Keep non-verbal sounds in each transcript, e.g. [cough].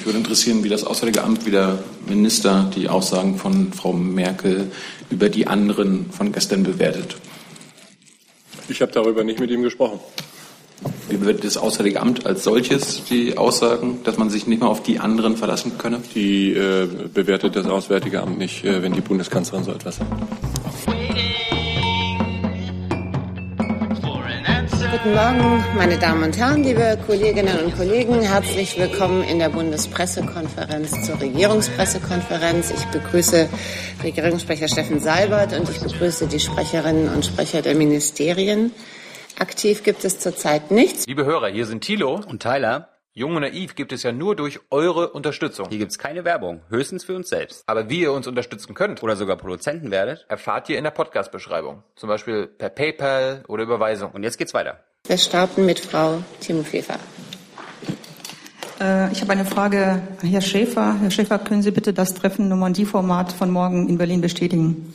mich würde interessieren, wie das Auswärtige Amt, wie der Minister die Aussagen von Frau Merkel über die anderen von gestern bewertet. Ich habe darüber nicht mit ihm gesprochen. Wie bewertet das Auswärtige Amt als solches die Aussagen, dass man sich nicht mehr auf die anderen verlassen könne? Die äh, bewertet das Auswärtige Amt nicht, äh, wenn die Bundeskanzlerin so etwas sagt. Guten Morgen, meine Damen und Herren, liebe Kolleginnen und Kollegen. Herzlich willkommen in der Bundespressekonferenz zur Regierungspressekonferenz. Ich begrüße Regierungssprecher Steffen Seibert und ich begrüße die Sprecherinnen und Sprecher der Ministerien. Aktiv gibt es zurzeit nichts. Liebe Hörer, hier sind Thilo und Tyler. Jung und naiv gibt es ja nur durch eure Unterstützung. Hier gibt es keine Werbung, höchstens für uns selbst. Aber wie ihr uns unterstützen könnt oder sogar Produzenten werdet, erfahrt ihr in der Podcast-Beschreibung. Zum Beispiel per PayPal oder Überweisung. Und jetzt geht's weiter. Wir starten mit Frau Timofeva. Äh, ich habe eine Frage an Herrn Schäfer. Herr Schäfer, können Sie bitte das Treffen Normandie-Format von morgen in Berlin bestätigen?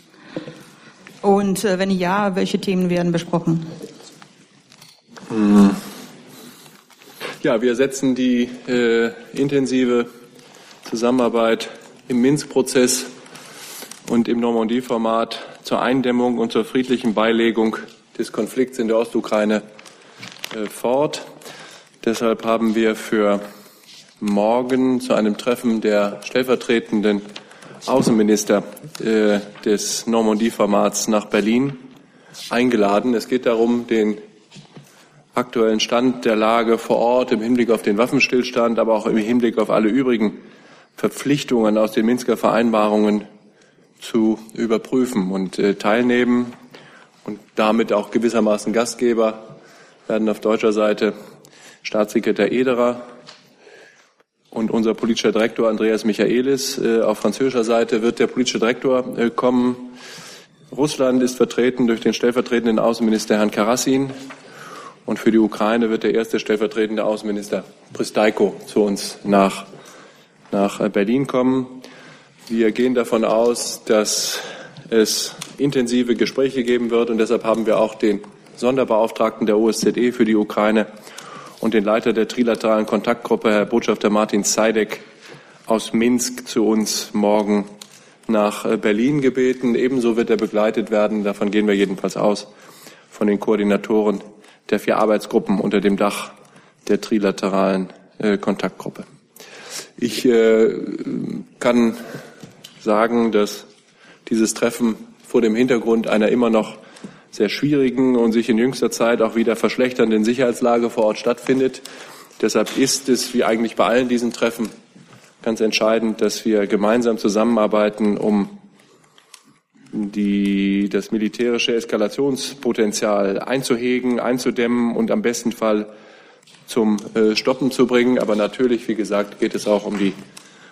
Und äh, wenn ja, welche Themen werden besprochen? Hm. Ja, wir setzen die äh, intensive Zusammenarbeit im Minsk-Prozess und im Normandie-Format zur Eindämmung und zur friedlichen Beilegung des Konflikts in der Ostukraine fort. Deshalb haben wir für morgen zu einem Treffen der stellvertretenden Außenminister äh, des Normandie-Formats nach Berlin eingeladen. Es geht darum, den aktuellen Stand der Lage vor Ort im Hinblick auf den Waffenstillstand, aber auch im Hinblick auf alle übrigen Verpflichtungen aus den Minsker Vereinbarungen zu überprüfen und äh, teilnehmen und damit auch gewissermaßen Gastgeber werden auf deutscher Seite Staatssekretär Ederer und unser politischer Direktor Andreas Michaelis. Äh, auf französischer Seite wird der politische Direktor äh, kommen. Russland ist vertreten durch den stellvertretenden Außenminister Herrn Karassin. Und für die Ukraine wird der erste stellvertretende Außenminister Pristaiko zu uns nach, nach Berlin kommen. Wir gehen davon aus, dass es intensive Gespräche geben wird und deshalb haben wir auch den Sonderbeauftragten der OSZE für die Ukraine und den Leiter der trilateralen Kontaktgruppe, Herr Botschafter Martin Seidek aus Minsk, zu uns morgen nach Berlin gebeten. Ebenso wird er begleitet werden, davon gehen wir jedenfalls aus, von den Koordinatoren der vier Arbeitsgruppen unter dem Dach der trilateralen äh, Kontaktgruppe. Ich äh, kann sagen, dass dieses Treffen vor dem Hintergrund einer immer noch sehr schwierigen und sich in jüngster Zeit auch wieder verschlechternden Sicherheitslage vor Ort stattfindet. Deshalb ist es, wie eigentlich bei allen diesen Treffen, ganz entscheidend, dass wir gemeinsam zusammenarbeiten, um die, das militärische Eskalationspotenzial einzuhegen, einzudämmen und am besten Fall zum äh, Stoppen zu bringen. Aber natürlich, wie gesagt, geht es auch um die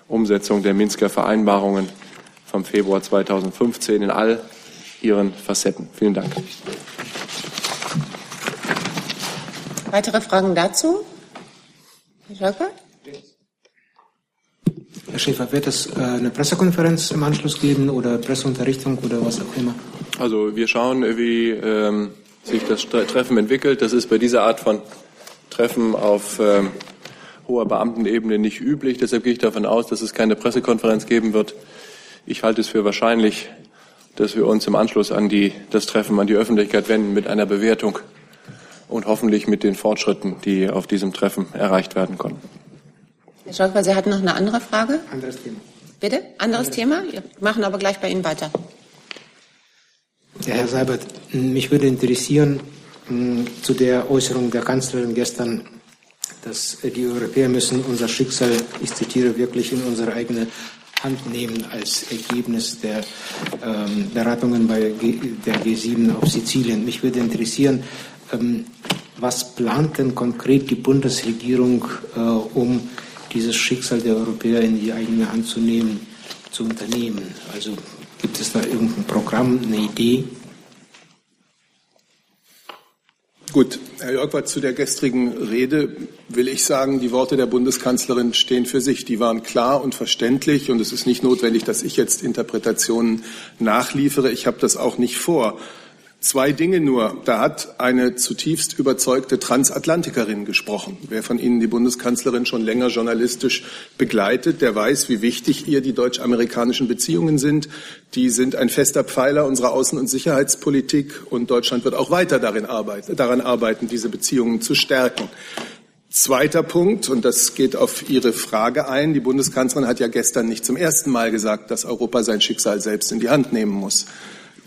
Umsetzung der Minsker Vereinbarungen vom Februar 2015 in all ihren Facetten. Vielen Dank. Weitere Fragen dazu? Herr Scholper? Herr Schäfer, wird es äh, eine Pressekonferenz im Anschluss geben oder Presseunterrichtung oder was auch immer? Also wir schauen, wie ähm, sich das Treffen entwickelt. Das ist bei dieser Art von Treffen auf ähm, hoher Beamtenebene nicht üblich. Deshalb gehe ich davon aus, dass es keine Pressekonferenz geben wird. Ich halte es für wahrscheinlich, dass wir uns im Anschluss an die, das Treffen an die Öffentlichkeit wenden mit einer Bewertung und hoffentlich mit den Fortschritten, die auf diesem Treffen erreicht werden konnten. Herr Scholper, Sie hatten noch eine andere Frage? Anderes Thema. Bitte? Anderes, Anderes Thema? Wir machen aber gleich bei Ihnen weiter. Ja, Herr Seibert, mich würde interessieren zu der Äußerung der Kanzlerin gestern, dass die Europäer müssen unser Schicksal, ich zitiere, wirklich in unsere eigene Hand nehmen als Ergebnis der ähm, Beratungen bei G der G7 auf Sizilien. Mich würde interessieren, ähm, was plant denn konkret die Bundesregierung, äh, um dieses Schicksal der Europäer in die eigene Hand zu nehmen, zu unternehmen? Also gibt es da irgendein Programm, eine Idee? Gut, Herr Jörgwart, zu der gestrigen Rede will ich sagen, die Worte der Bundeskanzlerin stehen für sich. Die waren klar und verständlich und es ist nicht notwendig, dass ich jetzt Interpretationen nachliefere. Ich habe das auch nicht vor. Zwei Dinge nur. Da hat eine zutiefst überzeugte Transatlantikerin gesprochen. Wer von Ihnen die Bundeskanzlerin schon länger journalistisch begleitet, der weiß, wie wichtig ihr die deutsch-amerikanischen Beziehungen sind. Die sind ein fester Pfeiler unserer Außen- und Sicherheitspolitik und Deutschland wird auch weiter darin arbeiten, daran arbeiten, diese Beziehungen zu stärken. Zweiter Punkt, und das geht auf Ihre Frage ein. Die Bundeskanzlerin hat ja gestern nicht zum ersten Mal gesagt, dass Europa sein Schicksal selbst in die Hand nehmen muss.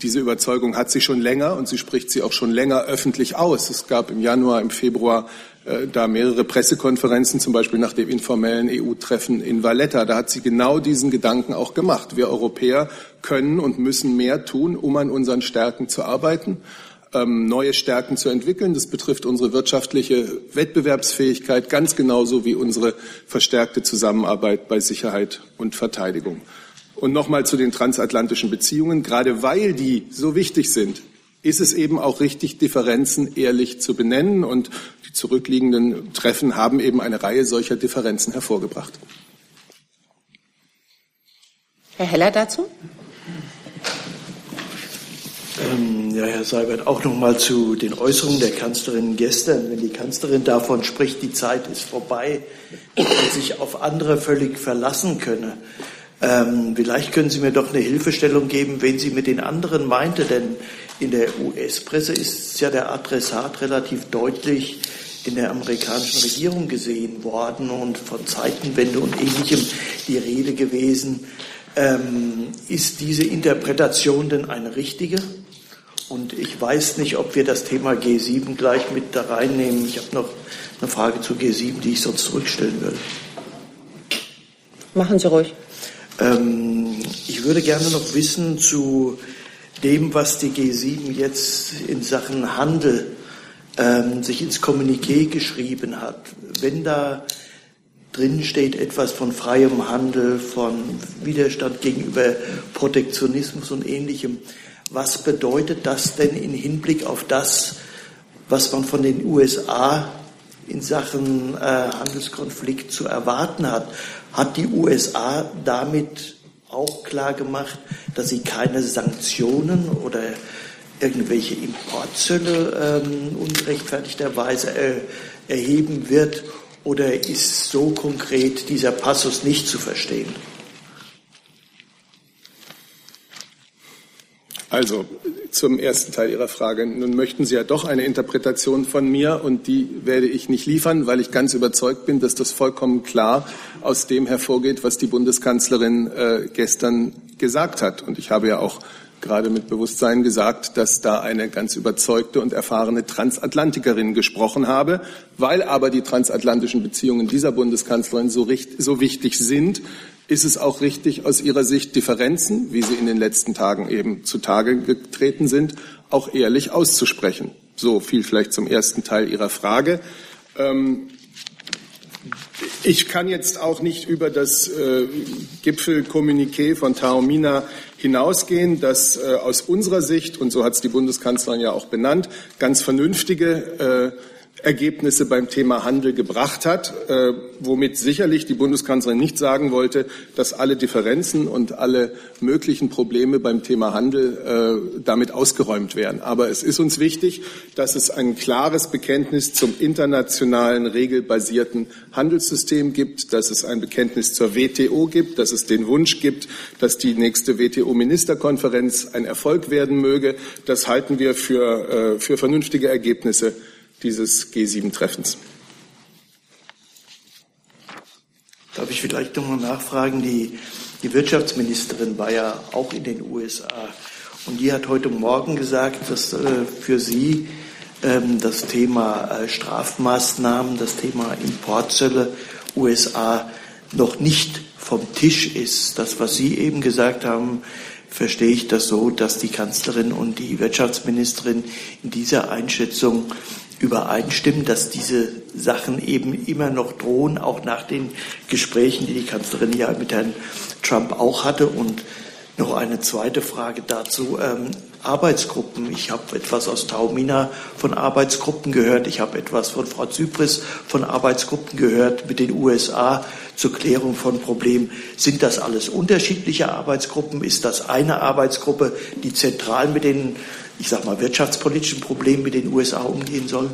Diese Überzeugung hat sie schon länger und sie spricht sie auch schon länger öffentlich aus. Es gab im Januar, im Februar äh, da mehrere Pressekonferenzen, zum Beispiel nach dem informellen EU-Treffen in Valletta. Da hat sie genau diesen Gedanken auch gemacht. Wir Europäer können und müssen mehr tun, um an unseren Stärken zu arbeiten, ähm, neue Stärken zu entwickeln. Das betrifft unsere wirtschaftliche Wettbewerbsfähigkeit ganz genauso wie unsere verstärkte Zusammenarbeit bei Sicherheit und Verteidigung. Und nochmal zu den transatlantischen Beziehungen. Gerade weil die so wichtig sind, ist es eben auch richtig, Differenzen ehrlich zu benennen. Und die zurückliegenden Treffen haben eben eine Reihe solcher Differenzen hervorgebracht. Herr Heller dazu? Ähm, ja, Herr Seibert, auch noch mal zu den Äußerungen der Kanzlerin gestern. Wenn die Kanzlerin davon spricht, die Zeit ist vorbei, man sich auf andere völlig verlassen könne, ähm, vielleicht können Sie mir doch eine Hilfestellung geben, wen sie mit den anderen meinte, denn in der US-Presse ist ja der Adressat relativ deutlich in der amerikanischen Regierung gesehen worden und von Zeitenwende und ähnlichem die Rede gewesen. Ähm, ist diese Interpretation denn eine richtige? Und ich weiß nicht, ob wir das Thema G7 gleich mit da reinnehmen. Ich habe noch eine Frage zu G7, die ich sonst zurückstellen würde. Machen Sie ruhig. Ähm, ich würde gerne noch wissen zu dem, was die G7 jetzt in Sachen Handel ähm, sich ins Kommuniqué geschrieben hat. Wenn da drin steht etwas von freiem Handel, von Widerstand gegenüber Protektionismus und ähnlichem, was bedeutet das denn in Hinblick auf das, was man von den USA in Sachen äh, Handelskonflikt zu erwarten hat? hat die USA damit auch klar gemacht, dass sie keine Sanktionen oder irgendwelche Importzölle ähm, ungerechtfertigterweise er, erheben wird? Oder ist so konkret dieser Passus nicht zu verstehen? Also zum ersten Teil Ihrer Frage. Nun möchten Sie ja doch eine Interpretation von mir und die werde ich nicht liefern, weil ich ganz überzeugt bin, dass das vollkommen klar aus dem hervorgeht, was die Bundeskanzlerin äh, gestern gesagt hat. Und ich habe ja auch gerade mit Bewusstsein gesagt, dass da eine ganz überzeugte und erfahrene Transatlantikerin gesprochen habe. Weil aber die transatlantischen Beziehungen dieser Bundeskanzlerin so, richt, so wichtig sind, ist es auch richtig, aus Ihrer Sicht Differenzen, wie sie in den letzten Tagen eben zutage getreten sind, auch ehrlich auszusprechen. So viel vielleicht zum ersten Teil Ihrer Frage. Ähm, ich kann jetzt auch nicht über das äh, Gipfelkommuniqué von Taormina hinausgehen, das äh, aus unserer Sicht, und so hat es die Bundeskanzlerin ja auch benannt, ganz vernünftige äh, Ergebnisse beim Thema Handel gebracht hat, äh, womit sicherlich die Bundeskanzlerin nicht sagen wollte, dass alle Differenzen und alle möglichen Probleme beim Thema Handel äh, damit ausgeräumt werden. Aber es ist uns wichtig, dass es ein klares Bekenntnis zum internationalen regelbasierten Handelssystem gibt, dass es ein Bekenntnis zur WTO gibt, dass es den Wunsch gibt, dass die nächste WTO-Ministerkonferenz ein Erfolg werden möge. Das halten wir für, äh, für vernünftige Ergebnisse dieses G7-Treffens. Darf ich vielleicht noch mal nachfragen? Die, die Wirtschaftsministerin war ja auch in den USA und die hat heute Morgen gesagt, dass äh, für sie ähm, das Thema äh, Strafmaßnahmen, das Thema Importzölle USA noch nicht vom Tisch ist. Das, was Sie eben gesagt haben, verstehe ich das so, dass die Kanzlerin und die Wirtschaftsministerin in dieser Einschätzung übereinstimmen, dass diese Sachen eben immer noch drohen, auch nach den Gesprächen, die die Kanzlerin ja mit Herrn Trump auch hatte. Und noch eine zweite Frage dazu. Ähm, Arbeitsgruppen. Ich habe etwas aus Taumina von Arbeitsgruppen gehört. Ich habe etwas von Frau Zypris von Arbeitsgruppen gehört mit den USA zur Klärung von Problemen. Sind das alles unterschiedliche Arbeitsgruppen? Ist das eine Arbeitsgruppe, die zentral mit den ich sag mal, wirtschaftspolitischen Problemen mit den USA umgehen soll?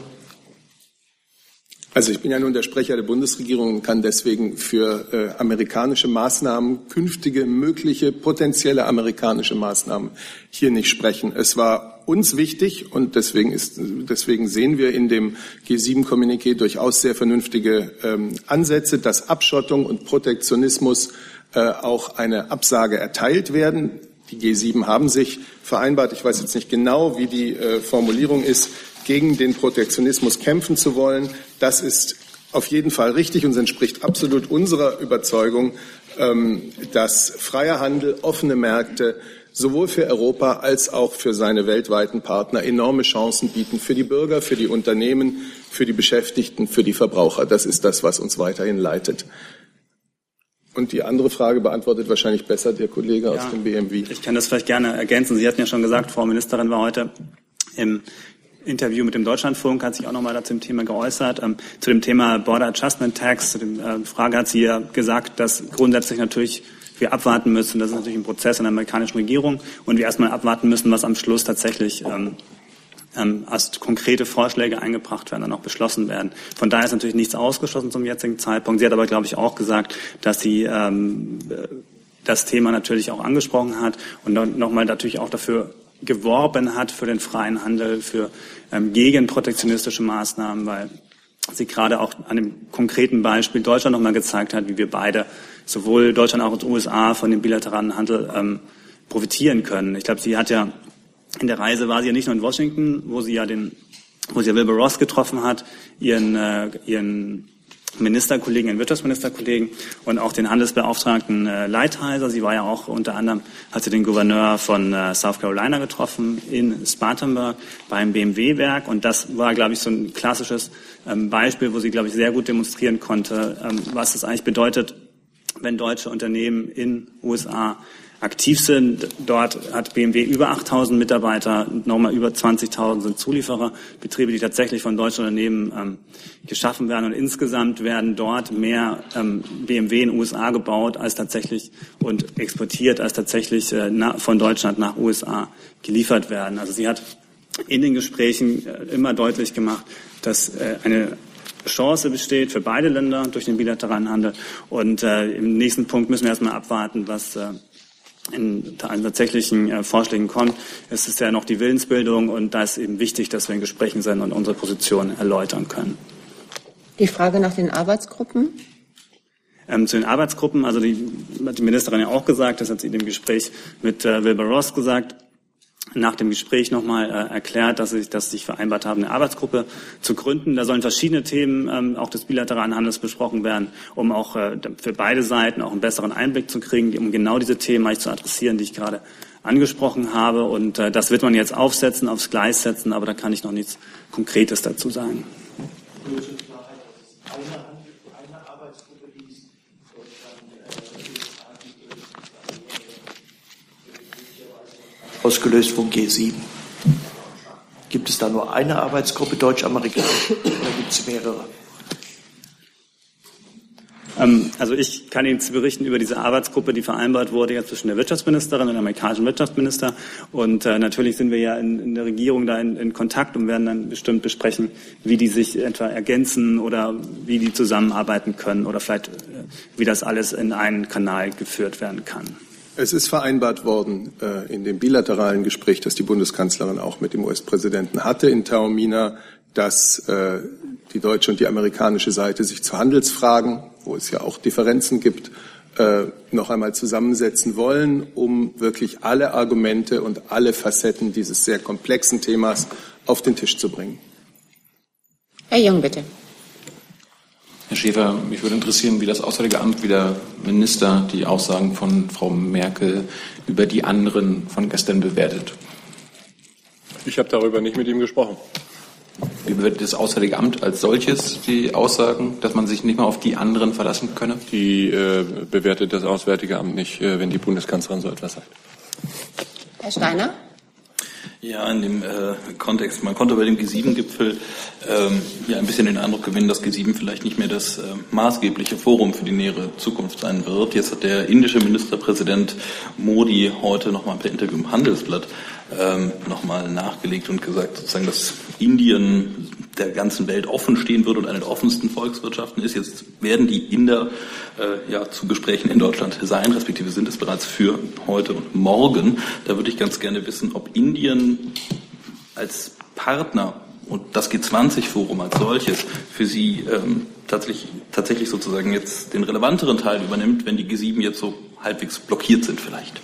Also ich bin ja nun der Sprecher der Bundesregierung und kann deswegen für äh, amerikanische Maßnahmen, künftige mögliche potenzielle amerikanische Maßnahmen hier nicht sprechen. Es war uns wichtig und deswegen, ist, deswegen sehen wir in dem G7-Kommuniqué durchaus sehr vernünftige ähm, Ansätze, dass Abschottung und Protektionismus äh, auch eine Absage erteilt werden. Die G7 haben sich vereinbart, ich weiß jetzt nicht genau, wie die äh, Formulierung ist, gegen den Protektionismus kämpfen zu wollen. Das ist auf jeden Fall richtig und entspricht absolut unserer Überzeugung, ähm, dass freier Handel, offene Märkte sowohl für Europa als auch für seine weltweiten Partner enorme Chancen bieten für die Bürger, für die Unternehmen, für die Beschäftigten, für die Verbraucher. Das ist das, was uns weiterhin leitet. Und die andere Frage beantwortet wahrscheinlich besser der Kollege ja, aus dem BMW. Ich kann das vielleicht gerne ergänzen. Sie hatten ja schon gesagt, Frau Ministerin war heute im Interview mit dem Deutschlandfunk, hat sich auch nochmal dazu dem Thema geäußert. Ähm, zu dem Thema Border Adjustment Tax, zu der äh, Frage hat sie ja gesagt, dass grundsätzlich natürlich wir abwarten müssen. Das ist natürlich ein Prozess in der amerikanischen Regierung und wir erstmal abwarten müssen, was am Schluss tatsächlich ähm, ähm, als konkrete Vorschläge eingebracht werden, dann auch beschlossen werden. Von daher ist natürlich nichts ausgeschlossen zum jetzigen Zeitpunkt. Sie hat aber, glaube ich, auch gesagt, dass sie ähm, das Thema natürlich auch angesprochen hat und nochmal natürlich auch dafür geworben hat für den freien Handel, für ähm, gegen protektionistische Maßnahmen, weil sie gerade auch an dem konkreten Beispiel Deutschland nochmal gezeigt hat, wie wir beide, sowohl Deutschland als auch USA, von dem bilateralen Handel ähm, profitieren können. Ich glaube, sie hat ja in der Reise war sie ja nicht nur in Washington, wo sie ja den, wo sie ja Wilbur Ross getroffen hat, ihren, äh, ihren Ministerkollegen, den Wirtschaftsministerkollegen und auch den Handelsbeauftragten äh, Leitheiser. Sie war ja auch unter anderem, hat sie den Gouverneur von äh, South Carolina getroffen in Spartanburg beim BMW-Werk. Und das war, glaube ich, so ein klassisches ähm, Beispiel, wo sie, glaube ich, sehr gut demonstrieren konnte, ähm, was es eigentlich bedeutet, wenn deutsche Unternehmen in USA aktiv sind. Dort hat BMW über 8000 Mitarbeiter, nochmal über 20.000 sind Zulieferer, Betriebe, die tatsächlich von deutschen Unternehmen ähm, geschaffen werden. Und insgesamt werden dort mehr ähm, BMW in den USA gebaut als tatsächlich und exportiert als tatsächlich äh, na, von Deutschland nach USA geliefert werden. Also sie hat in den Gesprächen äh, immer deutlich gemacht, dass äh, eine Chance besteht für beide Länder durch den bilateralen Handel. Und äh, im nächsten Punkt müssen wir erstmal abwarten, was äh, in tatsächlichen äh, Vorschlägen kommt. Es ist ja noch die Willensbildung und da ist eben wichtig, dass wir in Gesprächen sind und unsere Position erläutern können. Die Frage nach den Arbeitsgruppen? Ähm, zu den Arbeitsgruppen, also die hat die Ministerin ja auch gesagt, das hat sie in dem Gespräch mit äh, Wilbur Ross gesagt, nach dem Gespräch nochmal äh, erklärt, dass sie, sich vereinbart haben, eine Arbeitsgruppe zu gründen. Da sollen verschiedene Themen ähm, auch des bilateralen Handels besprochen werden, um auch äh, für beide Seiten auch einen besseren Einblick zu kriegen, um genau diese Themen zu adressieren, die ich gerade angesprochen habe. Und äh, das wird man jetzt aufsetzen, aufs Gleis setzen, aber da kann ich noch nichts Konkretes dazu sagen. Ausgelöst vom G7. Gibt es da nur eine Arbeitsgruppe deutsch-amerikanisch oder gibt es mehrere? Ähm, also ich kann Ihnen berichten über diese Arbeitsgruppe, die vereinbart wurde jetzt zwischen der Wirtschaftsministerin und dem amerikanischen Wirtschaftsminister. Und äh, natürlich sind wir ja in, in der Regierung da in, in, Kontakt und werden dann bestimmt besprechen, wie die sich etwa ergänzen oder wie die zusammenarbeiten können oder vielleicht, äh, wie das alles in einen Kanal geführt werden kann. Es ist vereinbart worden äh, in dem bilateralen Gespräch, das die Bundeskanzlerin auch mit dem US-Präsidenten hatte in Taormina, dass äh, die deutsche und die amerikanische Seite sich zu Handelsfragen, wo es ja auch Differenzen gibt, äh, noch einmal zusammensetzen wollen, um wirklich alle Argumente und alle Facetten dieses sehr komplexen Themas auf den Tisch zu bringen. Herr Jung, bitte. Herr Schäfer, mich würde interessieren, wie das Auswärtige Amt, wie der Minister die Aussagen von Frau Merkel über die anderen von gestern bewertet. Ich habe darüber nicht mit ihm gesprochen. Wie bewertet das Auswärtige Amt als solches die Aussagen, dass man sich nicht mehr auf die anderen verlassen könne? Die äh, bewertet das Auswärtige Amt nicht, äh, wenn die Bundeskanzlerin so etwas sagt. Herr Steiner? Ja, in dem äh, Kontext. Man konnte bei dem G7-Gipfel ähm, ja ein bisschen den Eindruck gewinnen, dass G7 vielleicht nicht mehr das äh, maßgebliche Forum für die nähere Zukunft sein wird. Jetzt hat der indische Ministerpräsident Modi heute nochmal per Interview im Handelsblatt ähm, nochmal nachgelegt und gesagt, sozusagen, dass Indien der ganzen Welt offen stehen würde und eine der offensten Volkswirtschaften ist. Jetzt werden die Inder äh, ja zu Gesprächen in Deutschland sein, respektive sind es bereits für heute und morgen. Da würde ich ganz gerne wissen, ob Indien als Partner und das G20-Forum als solches für Sie ähm, tatsächlich, tatsächlich sozusagen jetzt den relevanteren Teil übernimmt, wenn die G7 jetzt so halbwegs blockiert sind vielleicht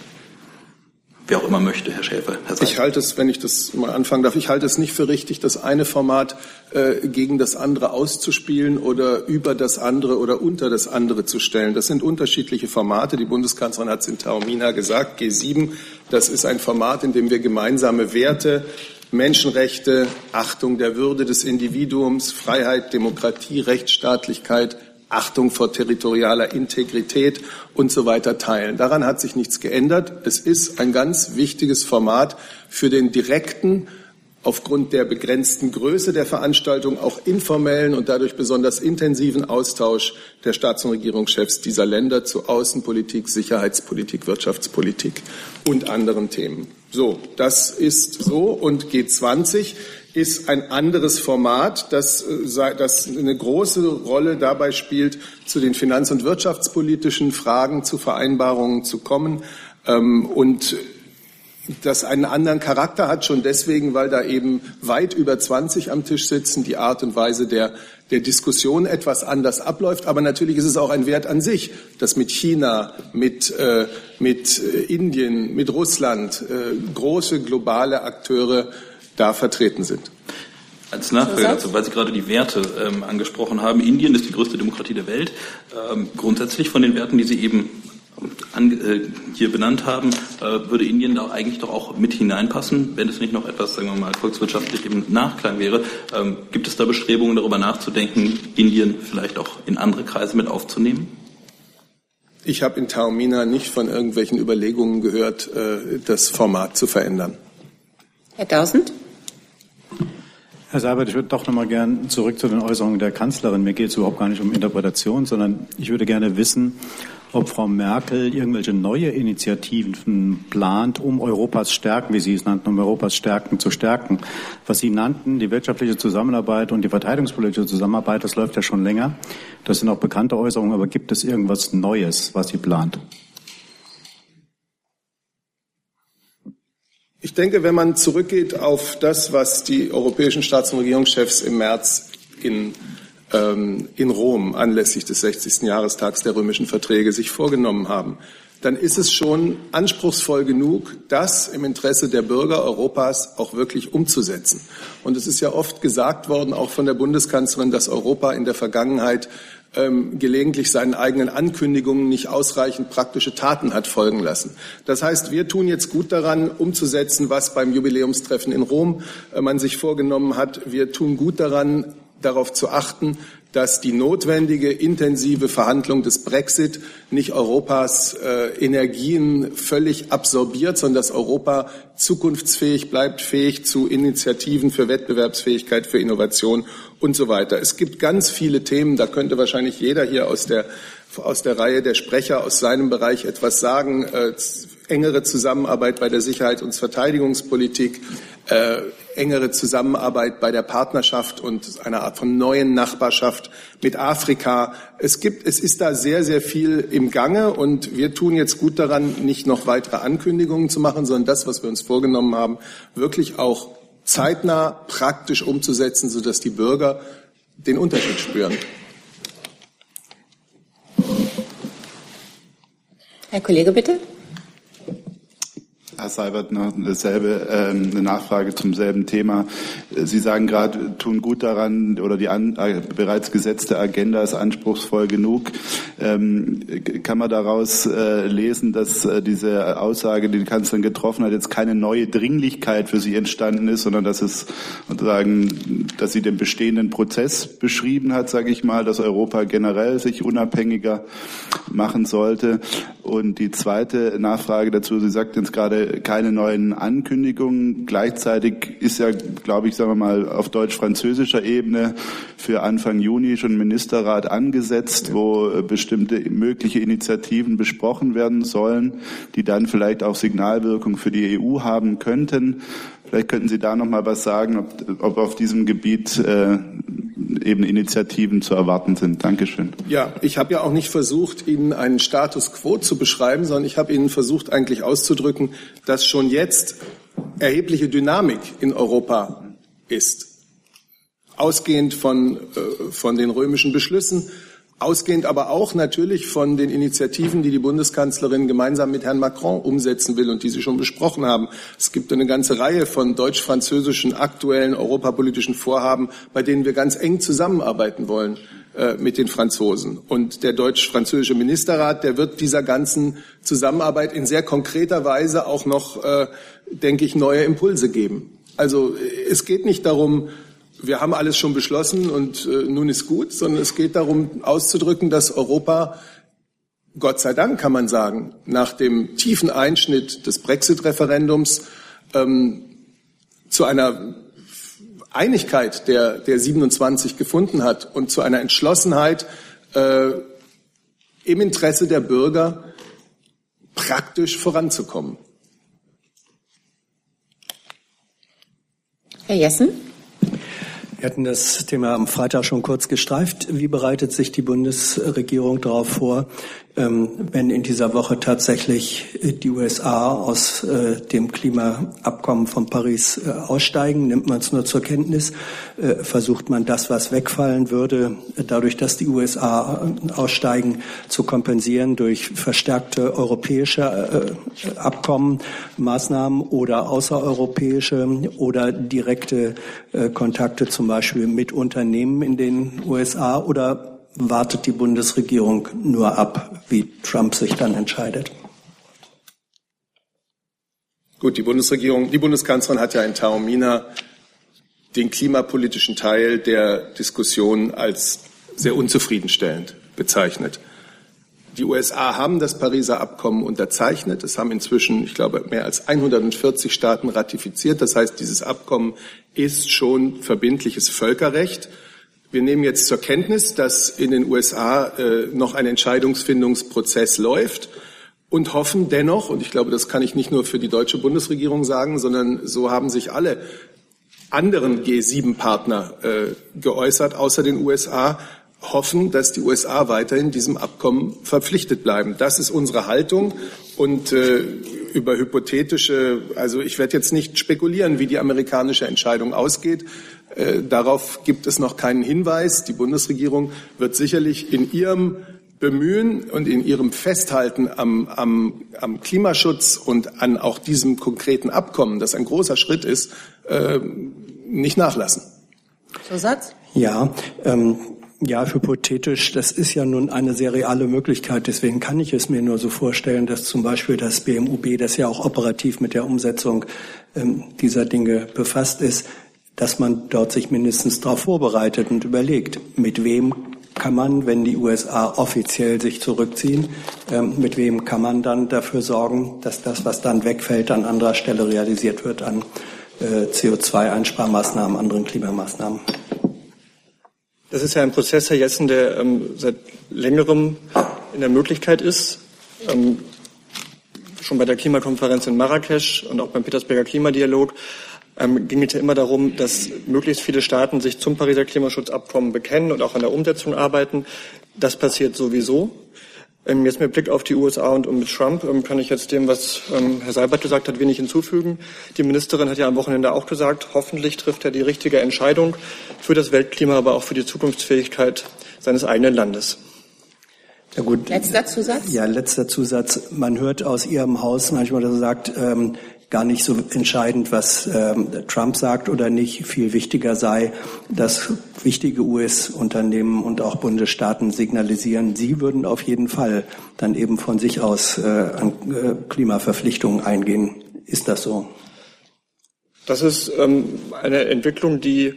wer auch immer möchte, Herr Schäfer. Herr ich halte es, wenn ich das mal anfangen darf, ich halte es nicht für richtig, das eine Format äh, gegen das andere auszuspielen oder über das andere oder unter das andere zu stellen. Das sind unterschiedliche Formate. Die Bundeskanzlerin hat es in Taormina gesagt, G7, das ist ein Format, in dem wir gemeinsame Werte Menschenrechte, Achtung der Würde des Individuums, Freiheit, Demokratie, Rechtsstaatlichkeit, Achtung vor territorialer Integrität und so weiter teilen. Daran hat sich nichts geändert. Es ist ein ganz wichtiges Format für den direkten, aufgrund der begrenzten Größe der Veranstaltung auch informellen und dadurch besonders intensiven Austausch der Staats- und Regierungschefs dieser Länder zu Außenpolitik, Sicherheitspolitik, Wirtschaftspolitik und anderen Themen. So, das ist so und G20 ist ein anderes Format, das, äh, das eine große Rolle dabei spielt, zu den finanz- und wirtschaftspolitischen Fragen, zu Vereinbarungen zu kommen. Ähm, und das einen anderen Charakter hat, schon deswegen, weil da eben weit über 20 am Tisch sitzen, die Art und Weise der, der Diskussion etwas anders abläuft. Aber natürlich ist es auch ein Wert an sich, dass mit China, mit, äh, mit äh, Indien, mit Russland äh, große globale Akteure da vertreten sind. Als Nachfrage dazu, weil Sie gerade die Werte ähm, angesprochen haben. Indien ist die größte Demokratie der Welt. Ähm, grundsätzlich von den Werten, die Sie eben an, äh, hier benannt haben, äh, würde Indien da eigentlich doch auch mit hineinpassen, wenn es nicht noch etwas, sagen wir mal, volkswirtschaftlich im Nachklang wäre. Ähm, gibt es da Bestrebungen, darüber nachzudenken, Indien vielleicht auch in andere Kreise mit aufzunehmen? Ich habe in Taormina nicht von irgendwelchen Überlegungen gehört, äh, das Format zu verändern. Herr Tausend? Herr Seibert, ich würde doch noch mal gern zurück zu den Äußerungen der Kanzlerin. Mir geht es überhaupt gar nicht um Interpretation, sondern ich würde gerne wissen, ob Frau Merkel irgendwelche neue Initiativen plant, um Europas Stärken, wie Sie es nannten, um Europas Stärken zu stärken. Was Sie nannten, die wirtschaftliche Zusammenarbeit und die verteidigungspolitische Zusammenarbeit, das läuft ja schon länger. Das sind auch bekannte Äußerungen, aber gibt es irgendwas Neues, was sie plant? Denke, wenn man zurückgeht auf das, was die europäischen Staats- und Regierungschefs im März in, ähm, in Rom anlässlich des 60. Jahrestags der römischen Verträge sich vorgenommen haben, dann ist es schon anspruchsvoll genug, das im Interesse der Bürger Europas auch wirklich umzusetzen. Und es ist ja oft gesagt worden, auch von der Bundeskanzlerin, dass Europa in der Vergangenheit ähm, gelegentlich seinen eigenen Ankündigungen nicht ausreichend praktische Taten hat folgen lassen. Das heißt, wir tun jetzt gut daran, umzusetzen, was beim Jubiläumstreffen in Rom äh, man sich vorgenommen hat. Wir tun gut daran, darauf zu achten, dass die notwendige intensive Verhandlung des Brexit nicht Europas äh, Energien völlig absorbiert, sondern dass Europa zukunftsfähig bleibt, fähig zu Initiativen für Wettbewerbsfähigkeit, für Innovation und so weiter. Es gibt ganz viele Themen, da könnte wahrscheinlich jeder hier aus der, aus der Reihe der Sprecher aus seinem Bereich etwas sagen. Äh, engere Zusammenarbeit bei der Sicherheit- und Verteidigungspolitik, äh, engere Zusammenarbeit bei der Partnerschaft und einer Art von neuen Nachbarschaft mit Afrika. Es gibt, es ist da sehr, sehr viel im Gange und wir tun jetzt gut daran, nicht noch weitere Ankündigungen zu machen, sondern das, was wir uns vorgenommen haben, wirklich auch zeitnah praktisch umzusetzen, sodass die Bürger den Unterschied spüren. Herr Kollege, bitte. Herr Seibert, noch dasselbe, äh, eine Nachfrage zum selben Thema. Sie sagen gerade, tun gut daran oder die an, äh, bereits gesetzte Agenda ist anspruchsvoll genug. Ähm, kann man daraus äh, lesen, dass äh, diese Aussage, die die Kanzlerin getroffen hat, jetzt keine neue Dringlichkeit für Sie entstanden ist, sondern dass es sozusagen, dass sie den bestehenden Prozess beschrieben hat, sage ich mal, dass Europa generell sich unabhängiger machen sollte Und die zweite Nachfrage dazu, Sie sagten jetzt gerade keine neuen Ankündigungen. Gleichzeitig ist ja, glaube ich, sagen wir mal, auf deutsch-französischer Ebene für Anfang Juni schon Ministerrat angesetzt, wo bestimmte mögliche Initiativen besprochen werden sollen, die dann vielleicht auch Signalwirkung für die EU haben könnten. Vielleicht könnten Sie da noch mal was sagen, ob, ob auf diesem Gebiet äh, eben Initiativen zu erwarten sind. Dankeschön. Ja, ich habe ja auch nicht versucht, Ihnen einen Status quo zu beschreiben, sondern ich habe Ihnen versucht, eigentlich auszudrücken, dass schon jetzt erhebliche Dynamik in Europa ist. Ausgehend von, äh, von den römischen Beschlüssen, Ausgehend aber auch natürlich von den Initiativen, die die Bundeskanzlerin gemeinsam mit Herrn Macron umsetzen will und die Sie schon besprochen haben. Es gibt eine ganze Reihe von deutsch-französischen aktuellen europapolitischen Vorhaben, bei denen wir ganz eng zusammenarbeiten wollen äh, mit den Franzosen. Und der deutsch-französische Ministerrat, der wird dieser ganzen Zusammenarbeit in sehr konkreter Weise auch noch, äh, denke ich, neue Impulse geben. Also es geht nicht darum, wir haben alles schon beschlossen und äh, nun ist gut, sondern es geht darum auszudrücken, dass Europa, Gott sei Dank kann man sagen, nach dem tiefen Einschnitt des Brexit-Referendums ähm, zu einer Einigkeit der, der 27 gefunden hat und zu einer Entschlossenheit äh, im Interesse der Bürger praktisch voranzukommen. Herr Jessen? Wir hatten das Thema am Freitag schon kurz gestreift. Wie bereitet sich die Bundesregierung darauf vor, wenn in dieser Woche tatsächlich die USA aus äh, dem Klimaabkommen von Paris äh, aussteigen? Nimmt man es nur zur Kenntnis? Äh, versucht man das, was wegfallen würde, dadurch, dass die USA aussteigen, zu kompensieren durch verstärkte europäische Abkommen, Maßnahmen oder außereuropäische oder direkte Kontakte zum Beispiel mit Unternehmen in den USA oder wartet die Bundesregierung nur ab, wie Trump sich dann entscheidet? Gut, die Bundesregierung, die Bundeskanzlerin hat ja in Taormina den klimapolitischen Teil der Diskussion als sehr unzufriedenstellend bezeichnet. Die USA haben das Pariser Abkommen unterzeichnet. Es haben inzwischen, ich glaube, mehr als 140 Staaten ratifiziert. Das heißt, dieses Abkommen ist schon verbindliches Völkerrecht. Wir nehmen jetzt zur Kenntnis, dass in den USA äh, noch ein Entscheidungsfindungsprozess läuft und hoffen dennoch, und ich glaube, das kann ich nicht nur für die deutsche Bundesregierung sagen, sondern so haben sich alle anderen G7-Partner äh, geäußert, außer den USA, hoffen, dass die USA weiterhin diesem Abkommen verpflichtet bleiben. Das ist unsere Haltung und äh, über hypothetische, also ich werde jetzt nicht spekulieren, wie die amerikanische Entscheidung ausgeht. Äh, darauf gibt es noch keinen Hinweis. Die Bundesregierung wird sicherlich in ihrem Bemühen und in ihrem Festhalten am, am, am Klimaschutz und an auch diesem konkreten Abkommen, das ein großer Schritt ist, äh, nicht nachlassen. Zusatz? Ja, ähm, ja, hypothetisch, das ist ja nun eine sehr reale Möglichkeit. Deswegen kann ich es mir nur so vorstellen, dass zum Beispiel das BMUB, das ja auch operativ mit der Umsetzung ähm, dieser Dinge befasst ist, dass man dort sich mindestens darauf vorbereitet und überlegt, mit wem kann man, wenn die USA offiziell sich zurückziehen, ähm, mit wem kann man dann dafür sorgen, dass das, was dann wegfällt, an anderer Stelle realisiert wird an äh, CO2-Einsparmaßnahmen, anderen Klimamaßnahmen. Das ist ja ein Prozess, Herr Jessen, der ähm, seit längerem in der Möglichkeit ist. Ähm, schon bei der Klimakonferenz in Marrakesch und auch beim Petersberger Klimadialog ähm, ging es ja immer darum, dass möglichst viele Staaten sich zum Pariser Klimaschutzabkommen bekennen und auch an der Umsetzung arbeiten. Das passiert sowieso. Ähm, jetzt mit Blick auf die USA und, mit Trump ähm, kann ich jetzt dem, was ähm, Herr Seibert gesagt hat, wenig hinzufügen. Die Ministerin hat ja am Wochenende auch gesagt, hoffentlich trifft er die richtige Entscheidung für das Weltklima, aber auch für die Zukunftsfähigkeit seines eigenen Landes. Ja gut. Letzter Zusatz? Ja, letzter Zusatz. Man hört aus Ihrem Haus manchmal, dass er sagt, ähm, gar nicht so entscheidend, was ähm, Trump sagt oder nicht. Viel wichtiger sei, dass wichtige US-Unternehmen und auch Bundesstaaten signalisieren, sie würden auf jeden Fall dann eben von sich aus äh, an äh, Klimaverpflichtungen eingehen. Ist das so? Das ist ähm, eine Entwicklung, die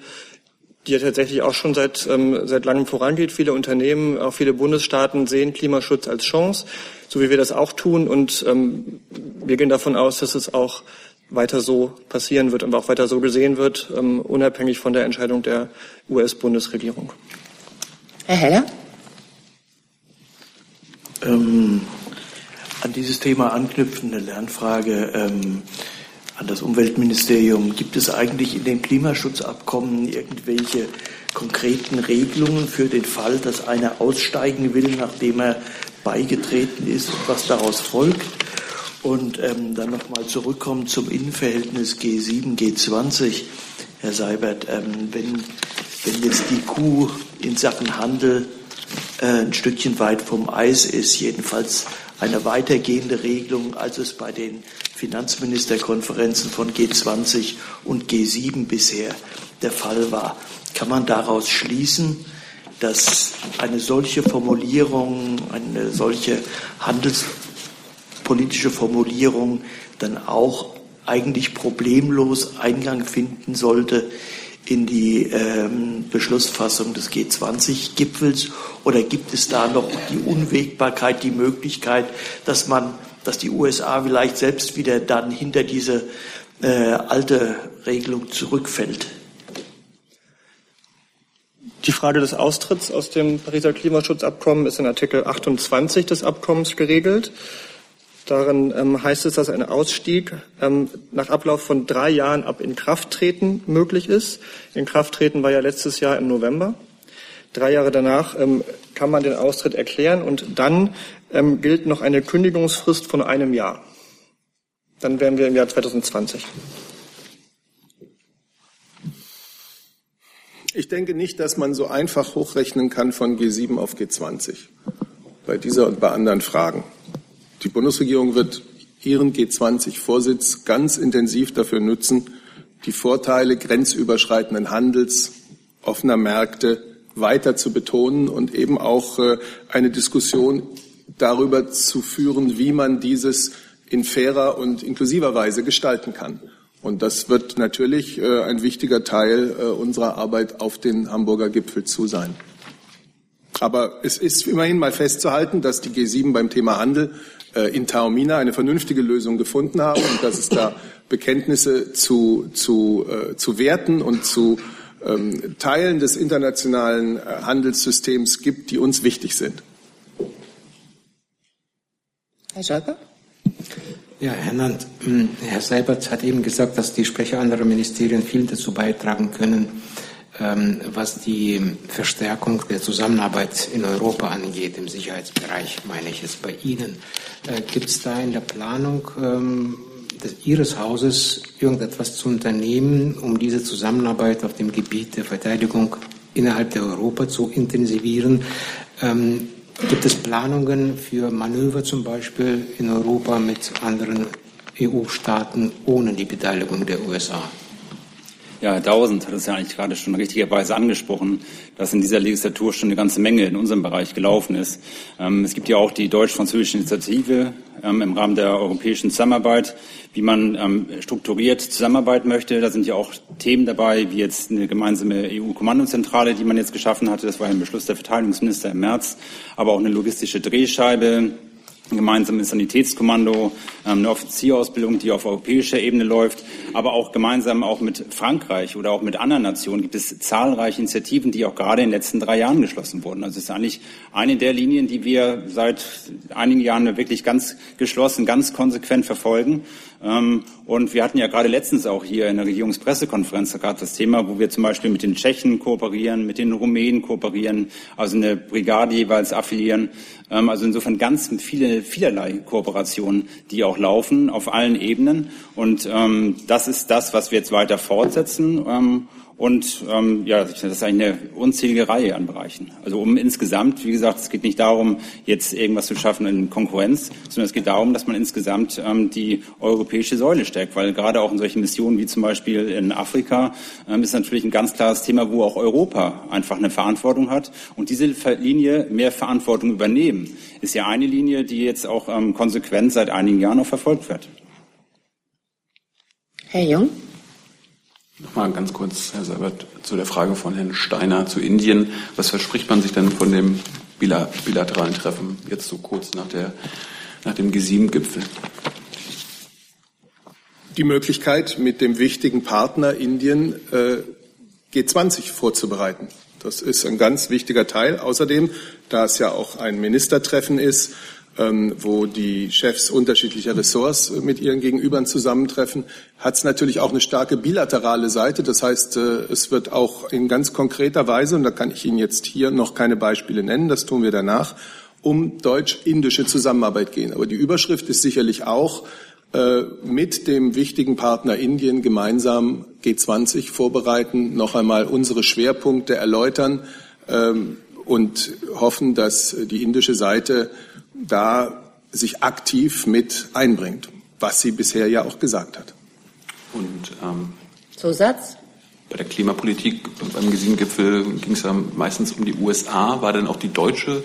die ja tatsächlich auch schon seit, ähm, seit langem vorangeht. Viele Unternehmen, auch viele Bundesstaaten sehen Klimaschutz als Chance, so wie wir das auch tun. Und ähm, wir gehen davon aus, dass es auch weiter so passieren wird und auch weiter so gesehen wird, ähm, unabhängig von der Entscheidung der US-Bundesregierung. Herr Heller? Ähm, an dieses Thema anknüpfende Lernfrage. Ähm, an das Umweltministerium. Gibt es eigentlich in den Klimaschutzabkommen irgendwelche konkreten Regelungen für den Fall, dass einer aussteigen will, nachdem er beigetreten ist und was daraus folgt? Und ähm, dann nochmal zurückkommen zum Innenverhältnis G7, G20. Herr Seibert, ähm, wenn, wenn jetzt die Kuh in Sachen Handel ein Stückchen weit vom Eis ist, jedenfalls eine weitergehende Regelung, als es bei den Finanzministerkonferenzen von G20 und G7 bisher der Fall war. Kann man daraus schließen, dass eine solche Formulierung, eine solche handelspolitische Formulierung dann auch eigentlich problemlos Eingang finden sollte in die ähm, Beschlussfassung des G20-Gipfels? Oder gibt es da noch die Unwägbarkeit, die Möglichkeit, dass man, dass die USA vielleicht selbst wieder dann hinter diese äh, alte Regelung zurückfällt? Die Frage des Austritts aus dem Pariser Klimaschutzabkommen ist in Artikel 28 des Abkommens geregelt. Darin ähm, heißt es, dass ein Ausstieg ähm, nach Ablauf von drei Jahren ab Inkrafttreten möglich ist. Inkrafttreten war ja letztes Jahr im November. Drei Jahre danach ähm, kann man den Austritt erklären und dann ähm, gilt noch eine Kündigungsfrist von einem Jahr. Dann wären wir im Jahr 2020. Ich denke nicht, dass man so einfach hochrechnen kann von G7 auf G20 bei dieser und bei anderen Fragen. Die Bundesregierung wird ihren G20-Vorsitz ganz intensiv dafür nutzen, die Vorteile grenzüberschreitenden Handels, offener Märkte weiter zu betonen und eben auch äh, eine Diskussion darüber zu führen, wie man dieses in fairer und inklusiver Weise gestalten kann. Und das wird natürlich äh, ein wichtiger Teil äh, unserer Arbeit auf den Hamburger Gipfel zu sein. Aber es ist immerhin mal festzuhalten, dass die G7 beim Thema Handel in Taormina eine vernünftige Lösung gefunden haben und dass es da Bekenntnisse zu, zu, äh, zu Werten und zu ähm, Teilen des internationalen äh, Handelssystems gibt, die uns wichtig sind. Herr Scholper? Ja, Herr Nant, hm, Herr Seibert hat eben gesagt, dass die Sprecher anderer Ministerien viel dazu beitragen können, was die Verstärkung der Zusammenarbeit in Europa angeht, im Sicherheitsbereich, meine ich es bei Ihnen. Äh, Gibt es da in der Planung ähm, Ihres Hauses irgendetwas zu unternehmen, um diese Zusammenarbeit auf dem Gebiet der Verteidigung innerhalb der Europa zu intensivieren? Ähm, gibt es Planungen für Manöver zum Beispiel in Europa mit anderen EU-Staaten ohne die Beteiligung der USA? Ja, Herr Dausend hat es ja eigentlich gerade schon richtigerweise angesprochen, dass in dieser Legislatur schon eine ganze Menge in unserem Bereich gelaufen ist. Ähm, es gibt ja auch die deutsch-französische Initiative ähm, im Rahmen der europäischen Zusammenarbeit, wie man ähm, strukturiert zusammenarbeiten möchte. Da sind ja auch Themen dabei, wie jetzt eine gemeinsame EU-Kommandozentrale, die man jetzt geschaffen hatte. Das war ein Beschluss der Verteidigungsminister im März, aber auch eine logistische Drehscheibe gemeinsames Sanitätskommando, ähm, eine Offizierausbildung, die auf europäischer Ebene läuft, aber auch gemeinsam auch mit Frankreich oder auch mit anderen Nationen gibt es zahlreiche Initiativen, die auch gerade in den letzten drei Jahren geschlossen wurden. Also es ist eigentlich eine der Linien, die wir seit einigen Jahren wirklich ganz geschlossen, ganz konsequent verfolgen. Ähm, und wir hatten ja gerade letztens auch hier in der Regierungspressekonferenz gerade das Thema, wo wir zum Beispiel mit den Tschechen kooperieren, mit den Rumänen kooperieren, also eine Brigade jeweils affiliieren. Ähm, also insofern ganz viele, vielerlei Kooperationen, die auch laufen auf allen Ebenen. Und ähm, das ist das, was wir jetzt weiter fortsetzen. Und ähm, ja, das ist eine unzählige Reihe an Bereichen. Also um insgesamt, wie gesagt, es geht nicht darum, jetzt irgendwas zu schaffen in Konkurrenz, sondern es geht darum, dass man insgesamt ähm, die europäische Säule stärkt, weil gerade auch in solchen Missionen wie zum Beispiel in Afrika ähm, ist natürlich ein ganz klares Thema, wo auch Europa einfach eine Verantwortung hat. Und diese Linie, mehr Verantwortung übernehmen, ist ja eine Linie, die jetzt auch ähm, konsequent seit einigen Jahren noch verfolgt wird. Herr Jung? Nochmal ganz kurz, Herr Seibert, zu der Frage von Herrn Steiner zu Indien. Was verspricht man sich denn von dem bilateralen Treffen jetzt so kurz nach, der, nach dem G7-Gipfel? Die Möglichkeit, mit dem wichtigen Partner Indien äh, G20 vorzubereiten. Das ist ein ganz wichtiger Teil. Außerdem, da es ja auch ein Ministertreffen ist, ähm, wo die Chefs unterschiedlicher Ressorts mit ihren Gegenübern zusammentreffen, hat es natürlich auch eine starke bilaterale Seite. Das heißt, äh, es wird auch in ganz konkreter Weise, und da kann ich Ihnen jetzt hier noch keine Beispiele nennen, das tun wir danach, um deutsch-indische Zusammenarbeit gehen. Aber die Überschrift ist sicherlich auch, äh, mit dem wichtigen Partner Indien gemeinsam G20 vorbereiten, noch einmal unsere Schwerpunkte erläutern ähm, und hoffen, dass die indische Seite da sich aktiv mit einbringt, was sie bisher ja auch gesagt hat. Und ähm, Zusatz? Bei der Klimapolitik beim G7-Gipfel ging es ja meistens um die USA. War denn auch die deutsche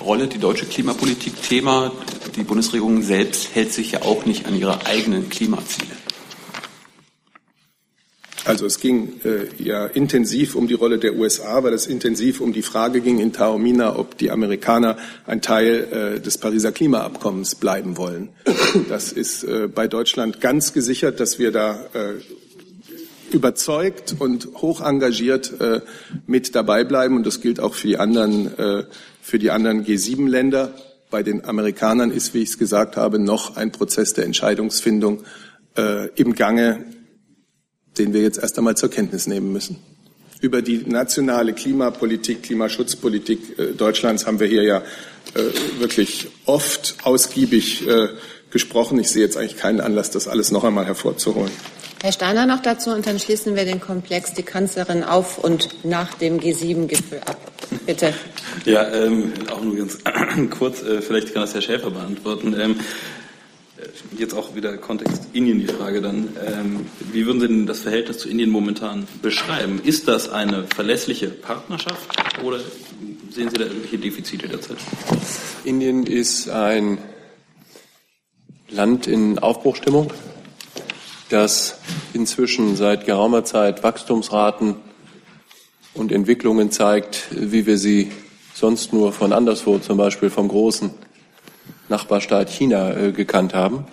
Rolle, die deutsche Klimapolitik Thema? Die Bundesregierung selbst hält sich ja auch nicht an ihre eigenen Klimaziele. Also es ging äh, ja intensiv um die Rolle der USA, weil es intensiv um die Frage ging in Taormina, ob die Amerikaner ein Teil äh, des Pariser Klimaabkommens bleiben wollen. Das ist äh, bei Deutschland ganz gesichert, dass wir da äh, überzeugt und hoch engagiert äh, mit dabei bleiben. Und das gilt auch für die anderen, äh, für die anderen G7-Länder. Bei den Amerikanern ist, wie ich es gesagt habe, noch ein Prozess der Entscheidungsfindung äh, im Gange den wir jetzt erst einmal zur Kenntnis nehmen müssen. Über die nationale Klimapolitik, Klimaschutzpolitik äh, Deutschlands haben wir hier ja äh, wirklich oft ausgiebig äh, gesprochen. Ich sehe jetzt eigentlich keinen Anlass, das alles noch einmal hervorzuholen. Herr Steiner noch dazu und dann schließen wir den Komplex die Kanzlerin auf und nach dem G7-Gipfel ab. Bitte. Ja, ähm, auch nur ganz [clears throat] kurz, äh, vielleicht kann das Herr Schäfer beantworten. Ähm, jetzt auch wieder Kontext Indien die Frage dann. Ähm, wie würden Sie denn das Verhältnis zu Indien momentan beschreiben? Ist das eine verlässliche Partnerschaft oder sehen Sie da irgendwelche Defizite derzeit? Indien ist ein Land in Aufbruchstimmung, das inzwischen seit geraumer Zeit Wachstumsraten und Entwicklungen zeigt, wie wir sie sonst nur von anderswo, zum Beispiel vom großen Nachbarstaat China äh, gekannt haben.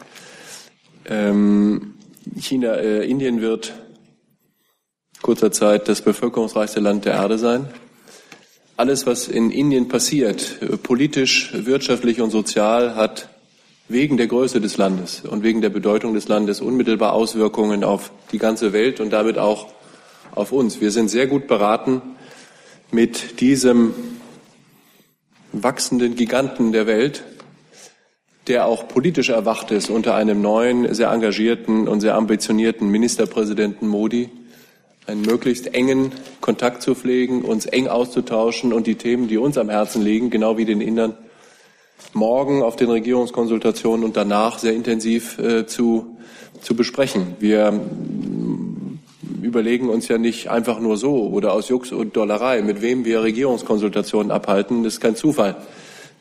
Ähm, China, äh, Indien wird kurzer Zeit das bevölkerungsreichste Land der Erde sein. Alles, was in Indien passiert, äh, politisch, wirtschaftlich und sozial, hat wegen der Größe des Landes und wegen der Bedeutung des Landes unmittelbar Auswirkungen auf die ganze Welt und damit auch auf uns. Wir sind sehr gut beraten, mit diesem wachsenden Giganten der Welt der auch politisch erwacht ist unter einem neuen, sehr engagierten und sehr ambitionierten Ministerpräsidenten Modi, einen möglichst engen Kontakt zu pflegen, uns eng auszutauschen und die Themen, die uns am Herzen liegen, genau wie den Indern, morgen auf den Regierungskonsultationen und danach sehr intensiv äh, zu, zu besprechen. Wir mm, überlegen uns ja nicht einfach nur so oder aus Jux und Dollerei, mit wem wir Regierungskonsultationen abhalten. Das ist kein Zufall,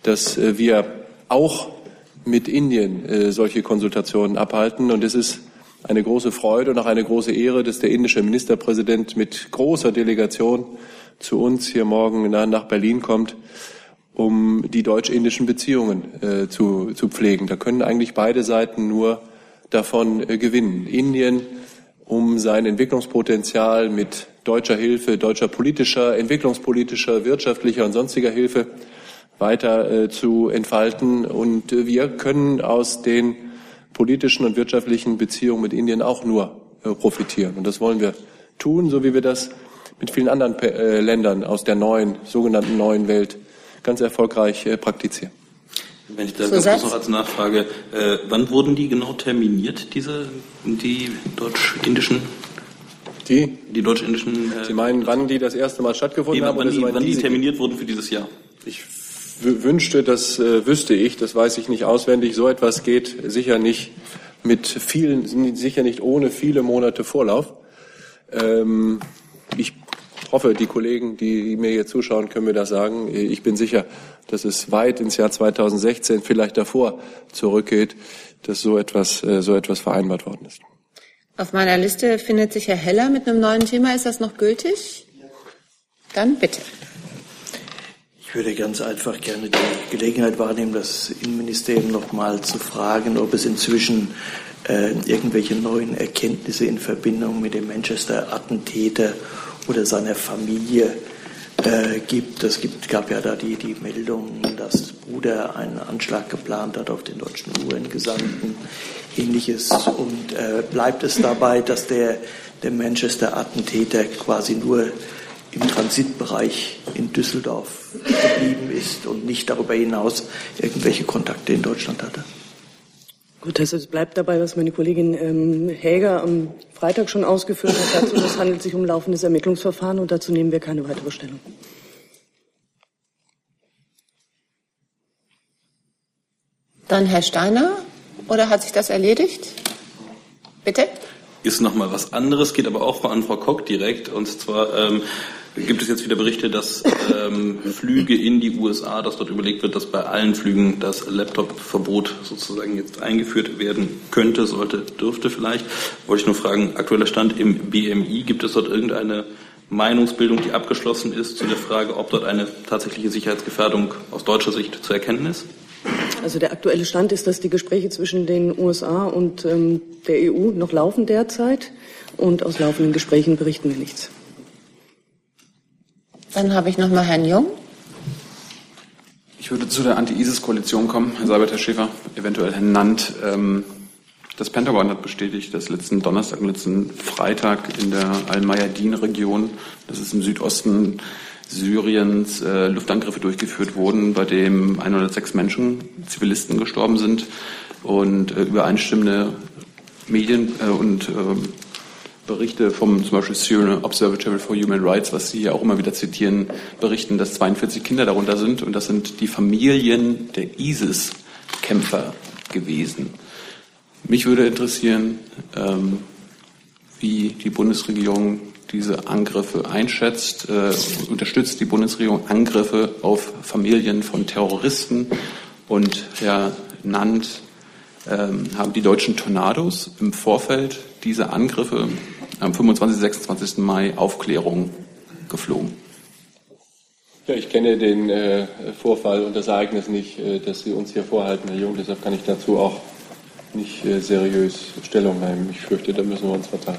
dass äh, wir auch mit Indien äh, solche Konsultationen abhalten. Und es ist eine große Freude und auch eine große Ehre, dass der indische Ministerpräsident mit großer Delegation zu uns hier morgen nach Berlin kommt, um die deutsch-indischen Beziehungen äh, zu, zu pflegen. Da können eigentlich beide Seiten nur davon äh, gewinnen. Indien, um sein Entwicklungspotenzial mit deutscher Hilfe, deutscher politischer, entwicklungspolitischer, wirtschaftlicher und sonstiger Hilfe weiter äh, zu entfalten. Und äh, wir können aus den politischen und wirtschaftlichen Beziehungen mit Indien auch nur äh, profitieren. Und das wollen wir tun, so wie wir das mit vielen anderen Ländern aus der neuen, sogenannten neuen Welt ganz erfolgreich praktizieren. Wenn ich da ganz kurz noch als Nachfrage, äh, wann wurden die genau terminiert, diese, die deutsch-indischen die? Die deutsch-indischen. Äh, Sie meinen, wann die das erste Mal stattgefunden nee, haben? Wann, die, wann die terminiert wurden für dieses Jahr? Ich wünschte, das äh, wüsste ich, das weiß ich nicht auswendig. So etwas geht sicher nicht mit vielen, sicher nicht ohne viele Monate Vorlauf. Ähm, ich hoffe, die Kollegen, die mir hier zuschauen, können mir das sagen. Ich bin sicher, dass es weit ins Jahr 2016, vielleicht davor zurückgeht, dass so etwas, äh, so etwas vereinbart worden ist. Auf meiner Liste findet sich Herr Heller mit einem neuen Thema. Ist das noch gültig? Dann bitte. Ich würde ganz einfach gerne die Gelegenheit wahrnehmen, das Innenministerium noch mal zu fragen, ob es inzwischen äh, irgendwelche neuen Erkenntnisse in Verbindung mit dem Manchester-Attentäter oder seiner Familie äh, gibt. Es gibt, gab ja da die, die Meldung, dass Bruder einen Anschlag geplant hat auf den deutschen UN-Gesandten, ähnliches. Und äh, bleibt es dabei, dass der, der Manchester-Attentäter quasi nur im Transitbereich in Düsseldorf geblieben ist und nicht darüber hinaus irgendwelche Kontakte in Deutschland hatte. Gut, also es bleibt dabei, was meine Kollegin ähm, Häger am Freitag schon ausgeführt hat. Dazu, es handelt sich um laufendes Ermittlungsverfahren und dazu nehmen wir keine weitere Stellung. Dann Herr Steiner, oder hat sich das erledigt? Bitte? Ist noch mal was anderes, geht aber auch an Frau Koch direkt. Und zwar ähm, gibt es jetzt wieder Berichte, dass ähm, Flüge in die USA, dass dort überlegt wird, dass bei allen Flügen das Laptop-Verbot sozusagen jetzt eingeführt werden könnte, sollte, dürfte vielleicht. Wollte ich nur fragen, aktueller Stand im BMI, gibt es dort irgendeine Meinungsbildung, die abgeschlossen ist zu der Frage, ob dort eine tatsächliche Sicherheitsgefährdung aus deutscher Sicht zu erkennen ist? Also der aktuelle Stand ist, dass die Gespräche zwischen den USA und ähm, der EU noch laufen derzeit und aus laufenden Gesprächen berichten wir nichts. Dann habe ich noch mal Herrn Jung. Ich würde zu der Anti-ISIS-Koalition kommen, Herr Seibert, Herr Schäfer, eventuell Herr Nant. Ähm, das Pentagon hat bestätigt, dass letzten Donnerstag und letzten Freitag in der Al-Mayadin-Region, das ist im Südosten Syriens, äh, Luftangriffe durchgeführt wurden, bei dem 106 Menschen, Zivilisten gestorben sind und äh, übereinstimmende Medien äh, und äh, Berichte vom zum Beispiel Syrian Observatory for Human Rights, was Sie ja auch immer wieder zitieren, berichten, dass 42 Kinder darunter sind und das sind die Familien der ISIS-Kämpfer gewesen. Mich würde interessieren, ähm, wie die Bundesregierung diese Angriffe einschätzt. Äh, unterstützt die Bundesregierung Angriffe auf Familien von Terroristen? Und Herr Nant, ähm, haben die deutschen Tornados im Vorfeld dieser Angriffe am 25. 26. Mai Aufklärung geflogen. Ja, ich kenne den äh, Vorfall und das Ereignis nicht, äh, das Sie uns hier vorhalten, Herr Jung. Deshalb kann ich dazu auch nicht äh, seriös Stellung nehmen. Ich fürchte, da müssen wir uns verteilen.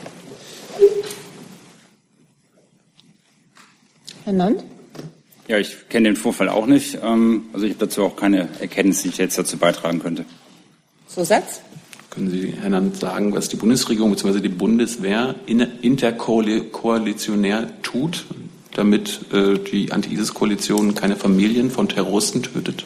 Herr Nant? Ja, ich kenne den Vorfall auch nicht. Ähm, also ich habe dazu auch keine Erkenntnis, die ich jetzt dazu beitragen könnte. Zusatz? Können Sie, Herr Nant, sagen, was die Bundesregierung bzw. die Bundeswehr interkoalitionär tut, damit äh, die Anti-ISIS-Koalition keine Familien von Terroristen tötet?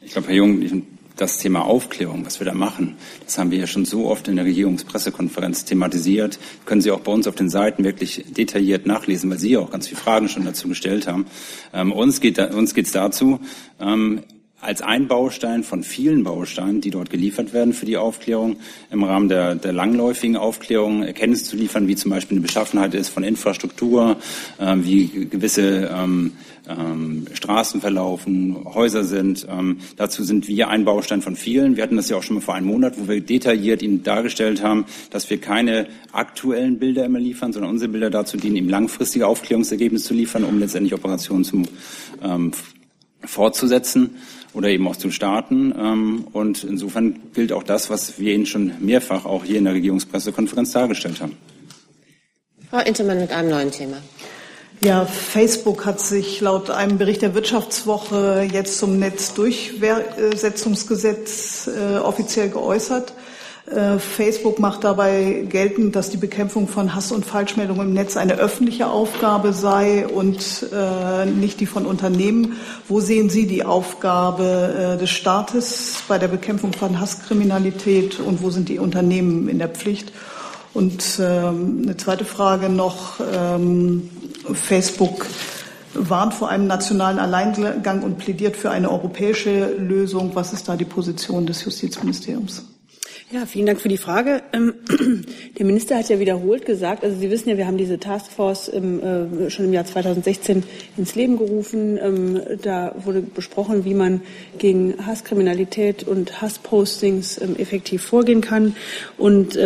Ich glaube, Herr Jung, das Thema Aufklärung, was wir da machen, das haben wir ja schon so oft in der Regierungspressekonferenz thematisiert. Können Sie auch bei uns auf den Seiten wirklich detailliert nachlesen, weil Sie ja auch ganz viele Fragen schon dazu gestellt haben. Ähm, uns geht da, uns geht's dazu, ähm, als ein Baustein von vielen Bausteinen, die dort geliefert werden für die Aufklärung, im Rahmen der, der langläufigen Aufklärung Erkenntnisse zu liefern, wie zum Beispiel eine Beschaffenheit ist von Infrastruktur, äh, wie gewisse ähm, ähm, Straßen verlaufen, Häuser sind. Ähm, dazu sind wir ein Baustein von vielen. Wir hatten das ja auch schon mal vor einem Monat, wo wir detailliert Ihnen dargestellt haben, dass wir keine aktuellen Bilder immer liefern, sondern unsere Bilder dazu dienen, ihm langfristige Aufklärungsergebnisse zu liefern, um letztendlich Operationen zum, ähm, fortzusetzen oder eben auch zu starten. Ähm, und insofern gilt auch das, was wir Ihnen schon mehrfach auch hier in der Regierungspressekonferenz dargestellt haben. Frau Intermann mit einem neuen Thema. Ja, Facebook hat sich laut einem Bericht der Wirtschaftswoche jetzt zum Netzdurchsetzungsgesetz äh, offiziell geäußert. Äh, Facebook macht dabei geltend, dass die Bekämpfung von Hass und Falschmeldungen im Netz eine öffentliche Aufgabe sei und äh, nicht die von Unternehmen. Wo sehen Sie die Aufgabe äh, des Staates bei der Bekämpfung von Hasskriminalität und wo sind die Unternehmen in der Pflicht? Und ähm, eine zweite Frage noch. Ähm, Facebook warnt vor einem nationalen Alleingang und plädiert für eine europäische Lösung. Was ist da die Position des Justizministeriums? Ja, vielen Dank für die Frage. Ähm, [clears throat] der Minister hat ja wiederholt gesagt, also Sie wissen ja, wir haben diese Taskforce im, äh, schon im Jahr 2016 ins Leben gerufen. Ähm, da wurde besprochen, wie man gegen Hasskriminalität und Hasspostings ähm, effektiv vorgehen kann. Und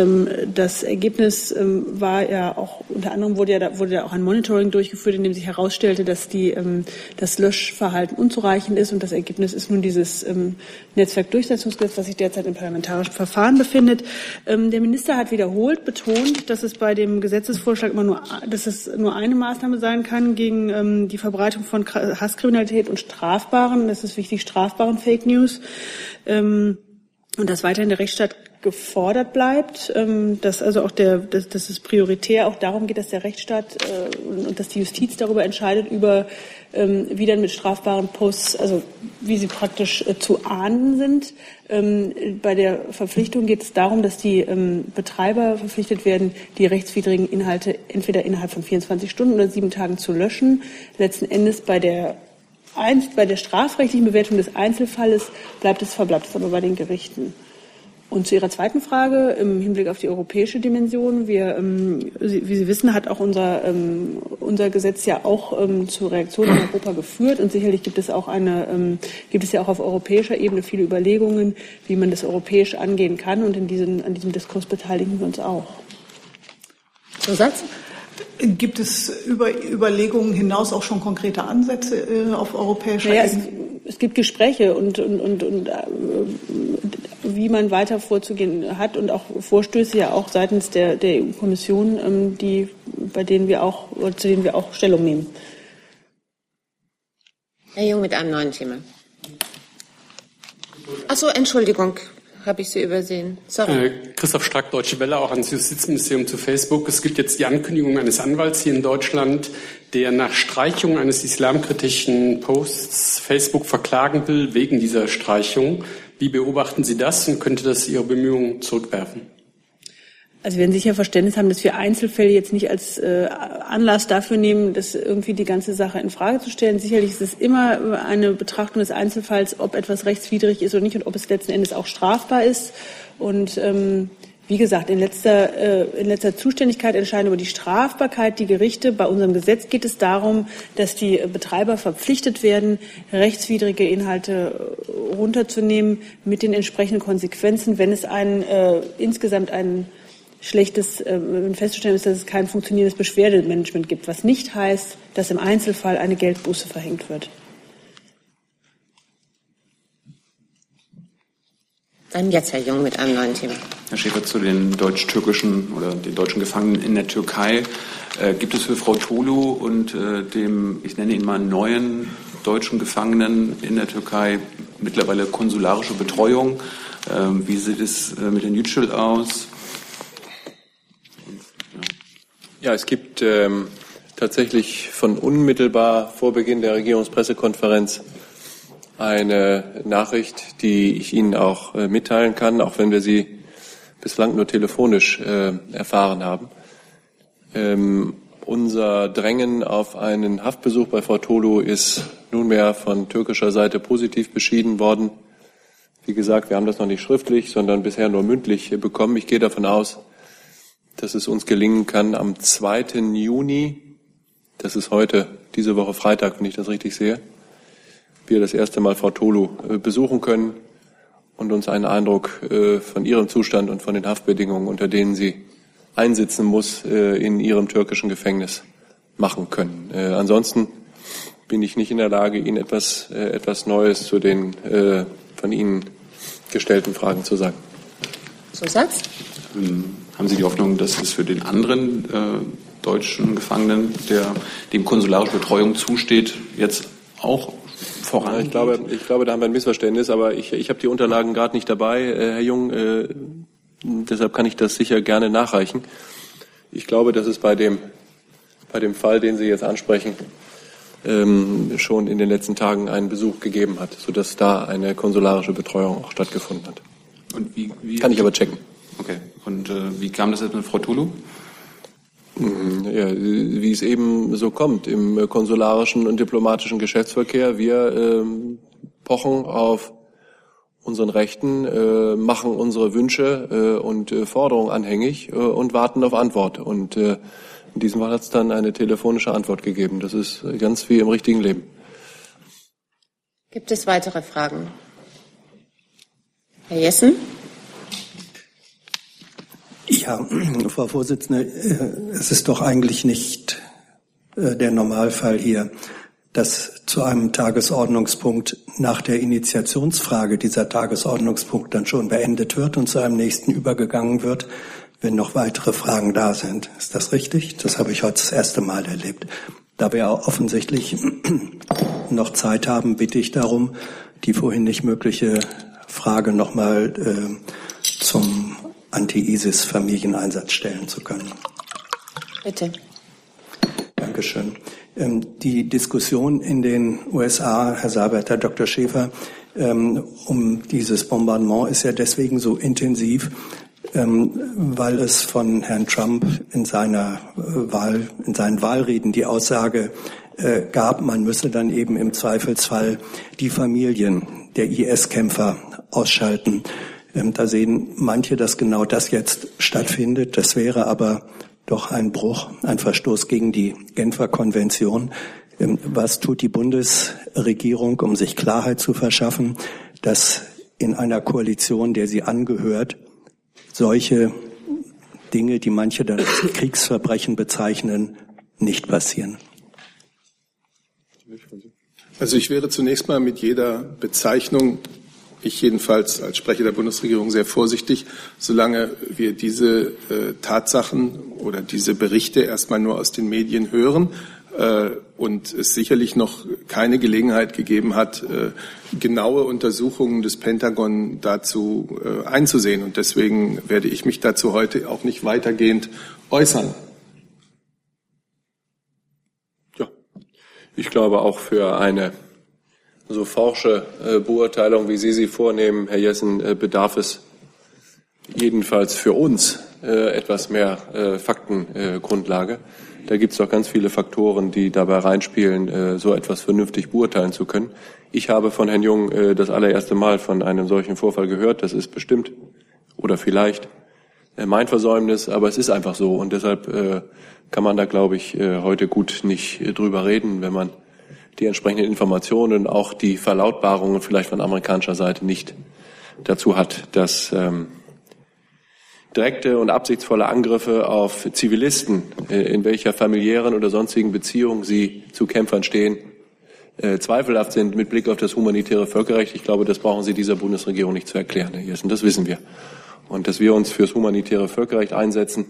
das Ergebnis war ja auch, unter anderem wurde ja, wurde ja auch ein Monitoring durchgeführt, in dem sich herausstellte, dass die, das Löschverhalten unzureichend ist. Und das Ergebnis ist nun dieses Netzwerkdurchsetzungsgesetz, das sich derzeit im parlamentarischen Verfahren befindet. Ähm, der Minister hat wiederholt betont, dass es bei dem Gesetzesvorschlag immer nur, dass es nur eine Maßnahme sein kann gegen ähm, die Verbreitung von Hasskriminalität und strafbaren, das ist wichtig, strafbaren Fake News. Ähm, und dass weiterhin der Rechtsstaat gefordert bleibt, ähm, dass also auch der, dass, dass es prioritär auch darum geht, dass der Rechtsstaat äh, und, und dass die Justiz darüber entscheidet über ähm, wie dann mit strafbaren Posts, also wie sie praktisch äh, zu ahnden sind. Ähm, bei der Verpflichtung geht es darum, dass die ähm, Betreiber verpflichtet werden, die rechtswidrigen Inhalte entweder innerhalb von 24 Stunden oder sieben Tagen zu löschen. Letzten Endes bei der bei der strafrechtlichen Bewertung des Einzelfalles bleibt es, verbleibt es aber bei den Gerichten. Und zu Ihrer zweiten Frage im Hinblick auf die europäische Dimension. Wir, ähm, wie Sie wissen, hat auch unser, ähm, unser Gesetz ja auch ähm, zur Reaktion in Europa geführt. Und sicherlich gibt es auch eine, ähm, gibt es ja auch auf europäischer Ebene viele Überlegungen, wie man das europäisch angehen kann. Und in diesem, an diesem Diskurs beteiligen wir uns auch. Zusatz? Gibt es über Überlegungen hinaus auch schon konkrete Ansätze äh, auf europäischer naja, Ebene? Es, es, gibt Gespräche und, und, und, und äh, wie man weiter vorzugehen hat und auch Vorstöße ja auch seitens der, der EU-Kommission, ähm, die, bei denen wir auch, zu denen wir auch Stellung nehmen. Herr Jung mit einem neuen Thema. Achso, Entschuldigung, habe ich Sie übersehen. Sorry. Äh, Christoph Strack, Deutsche Welle, auch ans Justizministerium zu Facebook. Es gibt jetzt die Ankündigung eines Anwalts hier in Deutschland, der nach Streichung eines islamkritischen Posts Facebook verklagen will wegen dieser Streichung. Wie beobachten Sie das und könnte das Ihre Bemühungen zurückwerfen? Also wir werden sicher Verständnis haben, dass wir Einzelfälle jetzt nicht als äh, Anlass dafür nehmen, das irgendwie die ganze Sache in Frage zu stellen. Sicherlich ist es immer eine Betrachtung des Einzelfalls, ob etwas rechtswidrig ist oder nicht und ob es letzten Endes auch strafbar ist. Und ähm, wie gesagt, in letzter, äh, in letzter Zuständigkeit entscheiden über die Strafbarkeit die Gerichte. Bei unserem Gesetz geht es darum, dass die Betreiber verpflichtet werden, rechtswidrige Inhalte runterzunehmen mit den entsprechenden Konsequenzen, wenn es einen, äh, insgesamt einen schlechtes, äh, wenn festzustellen ist, dass es kein funktionierendes Beschwerdemanagement gibt, was nicht heißt, dass im Einzelfall eine Geldbuße verhängt wird. Dann jetzt Herr Jung mit einem neuen Thema. Herr Schäfer, zu den deutsch-türkischen oder den deutschen Gefangenen in der Türkei. Äh, gibt es für Frau Tolu und äh, dem, ich nenne ihn mal, neuen deutschen Gefangenen in der Türkei mittlerweile konsularische Betreuung? Äh, wie sieht es äh, mit den Yücel aus? Ja, es gibt ähm, tatsächlich von unmittelbar vor Beginn der Regierungspressekonferenz eine Nachricht, die ich Ihnen auch äh, mitteilen kann, auch wenn wir sie bislang nur telefonisch äh, erfahren haben. Ähm, unser Drängen auf einen Haftbesuch bei Frau Tolu ist nunmehr von türkischer Seite positiv beschieden worden. Wie gesagt, wir haben das noch nicht schriftlich, sondern bisher nur mündlich bekommen. Ich gehe davon aus, dass es uns gelingen kann, am 2. Juni, das ist heute, diese Woche Freitag, wenn ich das richtig sehe, wir das erste Mal Frau Tolu äh, besuchen können und uns einen Eindruck äh, von ihrem Zustand und von den Haftbedingungen, unter denen sie einsitzen muss, äh, in ihrem türkischen Gefängnis machen können. Ansonsten bin ich nicht in der Lage, Ihnen etwas, etwas Neues zu den von Ihnen gestellten Fragen zu sagen. Zusatz? Ähm, haben Sie die Hoffnung, dass es für den anderen äh, deutschen Gefangenen, der dem konsularische Betreuung zusteht, jetzt auch voran? Ich glaube, ich glaube, da haben wir ein Missverständnis, aber ich, ich habe die Unterlagen gerade nicht dabei, äh, Herr Jung. Äh, deshalb kann ich das sicher gerne nachreichen. Ich glaube, dass es bei dem, bei dem Fall, den Sie jetzt ansprechen, ähm, schon in den letzten Tagen einen Besuch gegeben hat, sodass da eine konsularische Betreuung auch stattgefunden hat. Und wie, wie kann ich aber checken. Okay. Und äh, wie kam das jetzt mit Frau Tulu? Mhm, ja, wie es eben so kommt im konsularischen und diplomatischen Geschäftsverkehr. Wir ähm, pochen auf unseren Rechten, äh, machen unsere Wünsche äh, und äh, Forderungen anhängig äh, und warten auf Antwort. Und äh, in diesem Fall hat es dann eine telefonische Antwort gegeben. Das ist ganz wie im richtigen Leben. Gibt es weitere Fragen? Herr Jessen? Ja, [clears throat] Frau Vorsitzende, äh, es ist doch eigentlich nicht äh, der Normalfall hier, dass zu einem Tagesordnungspunkt nach der Initiationsfrage dieser Tagesordnungspunkt dann schon beendet wird und zu einem nächsten übergegangen wird, wenn noch weitere Fragen da sind. Ist das richtig? Das habe ich heute das erste Mal erlebt. Da wir offensichtlich [clears throat] noch Zeit haben, bitte ich darum, die vorhin nicht mögliche Frage nochmal äh, zum Anti-ISIS-Familieneinsatz stellen zu können. Bitte. Dankeschön. Ähm, die Diskussion in den USA, Herr Sabat, Herr Dr. Schäfer, ähm, um dieses Bombardement ist ja deswegen so intensiv, ähm, weil es von Herrn Trump in seiner äh, Wahl, in seinen Wahlreden die Aussage äh, gab, man müsse dann eben im Zweifelsfall die Familien der IS-Kämpfer ausschalten. Da sehen manche, dass genau das jetzt stattfindet. Das wäre aber doch ein Bruch, ein Verstoß gegen die Genfer Konvention. Ähm, was tut die Bundesregierung, um sich Klarheit zu verschaffen, dass in einer Koalition, der sie angehört, solche Dinge, die manche dann als Kriegsverbrechen bezeichnen, nicht passieren? Also ich wäre zunächst mal mit jeder Bezeichnung ich jedenfalls als Sprecher der Bundesregierung sehr vorsichtig, solange wir diese äh, Tatsachen oder diese Berichte erstmal nur aus den Medien hören äh, und es sicherlich noch keine Gelegenheit gegeben hat, äh, genaue Untersuchungen des Pentagon dazu äh, einzusehen. Und deswegen werde ich mich dazu heute auch nicht weitergehend äußern. Ja, ich glaube auch für eine so forsche äh, Beurteilung, wie Sie sie vornehmen, Herr Jessen, äh, bedarf es jedenfalls für uns äh, etwas mehr Faktengrundlage. Da gibt es doch ganz viele Faktoren, die dabei reinspielen, so etwas vernünftig beurteilen zu können. Ich habe von Herrn Jung das allererste Mal von einem solchen Vorfall gehört. Das ist bestimmt oder vielleicht mein Versäumnis, aber es ist einfach so. Und deshalb kann man da, glaube ich, heute gut nicht drüber reden, wenn man die entsprechenden Informationen, auch die Verlautbarungen vielleicht von amerikanischer Seite nicht dazu hat, dass ähm, direkte und absichtsvolle Angriffe auf Zivilisten, äh, in welcher familiären oder sonstigen Beziehung sie zu Kämpfern stehen, äh, zweifelhaft sind mit Blick auf das humanitäre Völkerrecht. Ich glaube, das brauchen Sie dieser Bundesregierung nicht zu erklären, Herr Jessen. Das wissen wir. Und dass wir uns fürs humanitäre Völkerrecht einsetzen,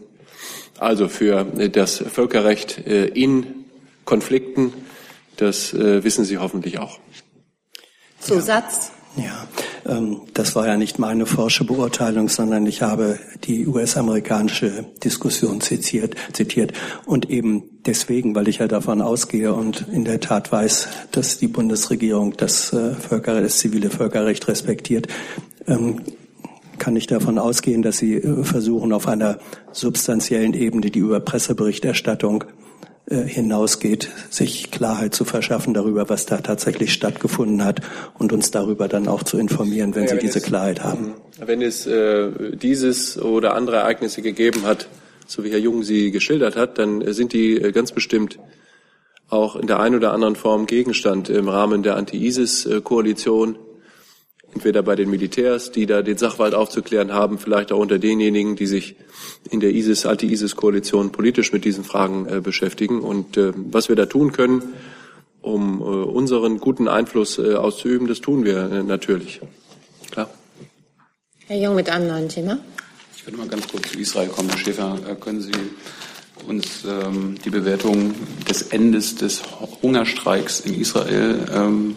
also für äh, das Völkerrecht äh, in Konflikten, das äh, wissen Sie hoffentlich auch. Zusatz? Ja, ähm, das war ja nicht meine forsche Beurteilung, sondern ich habe die US-amerikanische Diskussion zitiert, zitiert. Und eben deswegen, weil ich ja davon ausgehe und in der Tat weiß, dass die Bundesregierung das, äh, Völkerrecht, das zivile Völkerrecht respektiert, ähm, kann ich davon ausgehen, dass Sie äh, versuchen, auf einer substanziellen Ebene die über Presseberichterstattung äh, hinausgeht, sich Klarheit zu verschaffen darüber, was da tatsächlich stattgefunden hat und uns darüber dann auch zu informieren, wenn ja, Sie wenn diese es, Klarheit haben. Wenn es äh, dieses oder andere Ereignisse gegeben hat, so wie Herr Jung sie geschildert hat, dann sind die äh, ganz bestimmt auch in der einen oder anderen Form Gegenstand im Rahmen der Anti-ISIS-Koalition entweder bei den Militärs, die da den Sachwald aufzuklären haben, vielleicht auch unter denjenigen, die sich in der ISIS, Anti-ISIS-Koalition politisch mit diesen Fragen äh, beschäftigen. Und äh, was wir da tun können, um äh, unseren guten Einfluss äh, auszuüben, das tun wir äh, natürlich. Klar. Herr Jung mit einem neuen Thema. Ich würde mal ganz kurz zu Israel kommen. Herr Schäfer, äh, können Sie uns ähm, die Bewertung des Endes des Hungerstreiks in Israel ähm,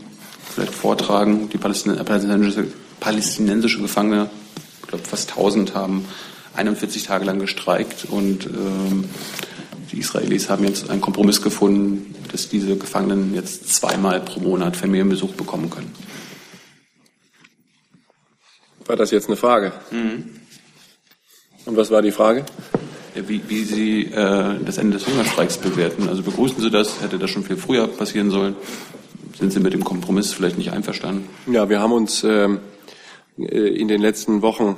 vielleicht vortragen. Die palästinensische, palästinensische Gefangene, ich glaube fast 1000, haben 41 Tage lang gestreikt und ähm, die Israelis haben jetzt einen Kompromiss gefunden, dass diese Gefangenen jetzt zweimal pro Monat Familienbesuch bekommen können. War das jetzt eine Frage? Mhm. Und was war die Frage? Wie, wie Sie äh, das Ende des Hungerstreiks bewerten. Also begrüßen Sie das? Hätte das schon viel früher passieren sollen? Sind Sie mit dem Kompromiss vielleicht nicht einverstanden? Ja, wir haben uns äh, in den letzten Wochen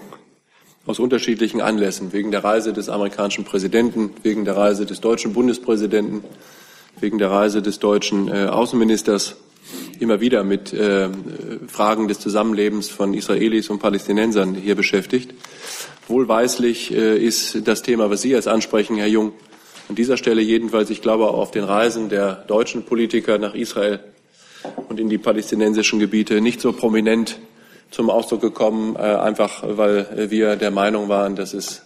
aus unterschiedlichen Anlässen, wegen der Reise des amerikanischen Präsidenten, wegen der Reise des deutschen Bundespräsidenten, wegen der Reise des deutschen äh, Außenministers immer wieder mit äh, Fragen des Zusammenlebens von Israelis und Palästinensern hier beschäftigt. Wohlweislich äh, ist das Thema, was Sie jetzt ansprechen, Herr Jung, an dieser Stelle jedenfalls, ich glaube, auf den Reisen der deutschen Politiker nach Israel und in die palästinensischen Gebiete nicht so prominent zum Ausdruck gekommen, äh, einfach weil wir der Meinung waren, dass es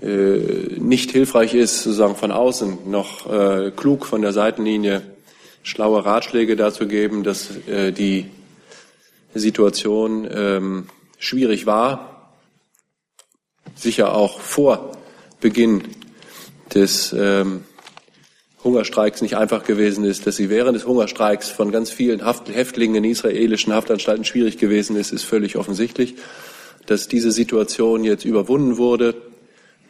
äh, nicht hilfreich ist, sozusagen von außen noch äh, klug von der Seitenlinie schlaue Ratschläge dazu geben, dass äh, die Situation ähm, schwierig war, sicher auch vor Beginn des ähm, Hungerstreiks nicht einfach gewesen ist, dass sie während des Hungerstreiks von ganz vielen Haft Häftlingen in israelischen Haftanstalten schwierig gewesen ist, ist völlig offensichtlich. Dass diese Situation jetzt überwunden wurde,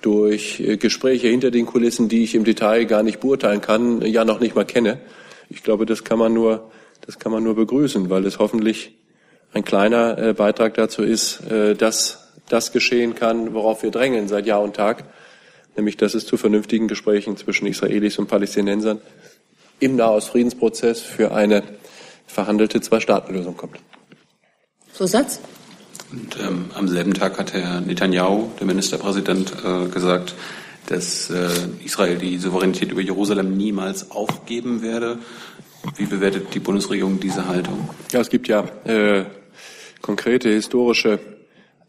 durch äh, Gespräche hinter den Kulissen, die ich im Detail gar nicht beurteilen kann, ja noch nicht mal kenne. Ich glaube, das kann man nur, das kann man nur begrüßen, weil es hoffentlich ein kleiner äh, Beitrag dazu ist, äh, dass das geschehen kann, worauf wir drängen seit Jahr und Tag, nämlich dass es zu vernünftigen Gesprächen zwischen Israelis und Palästinensern im Nahostfriedensprozess für eine verhandelte Zwei-Staaten-Lösung kommt. Zusatz? Und ähm, am selben Tag hat Herr Netanyahu, der Ministerpräsident, äh, gesagt, dass äh, Israel die Souveränität über Jerusalem niemals aufgeben werde. Wie bewertet die Bundesregierung diese Haltung? Ja, es gibt ja äh, konkrete historische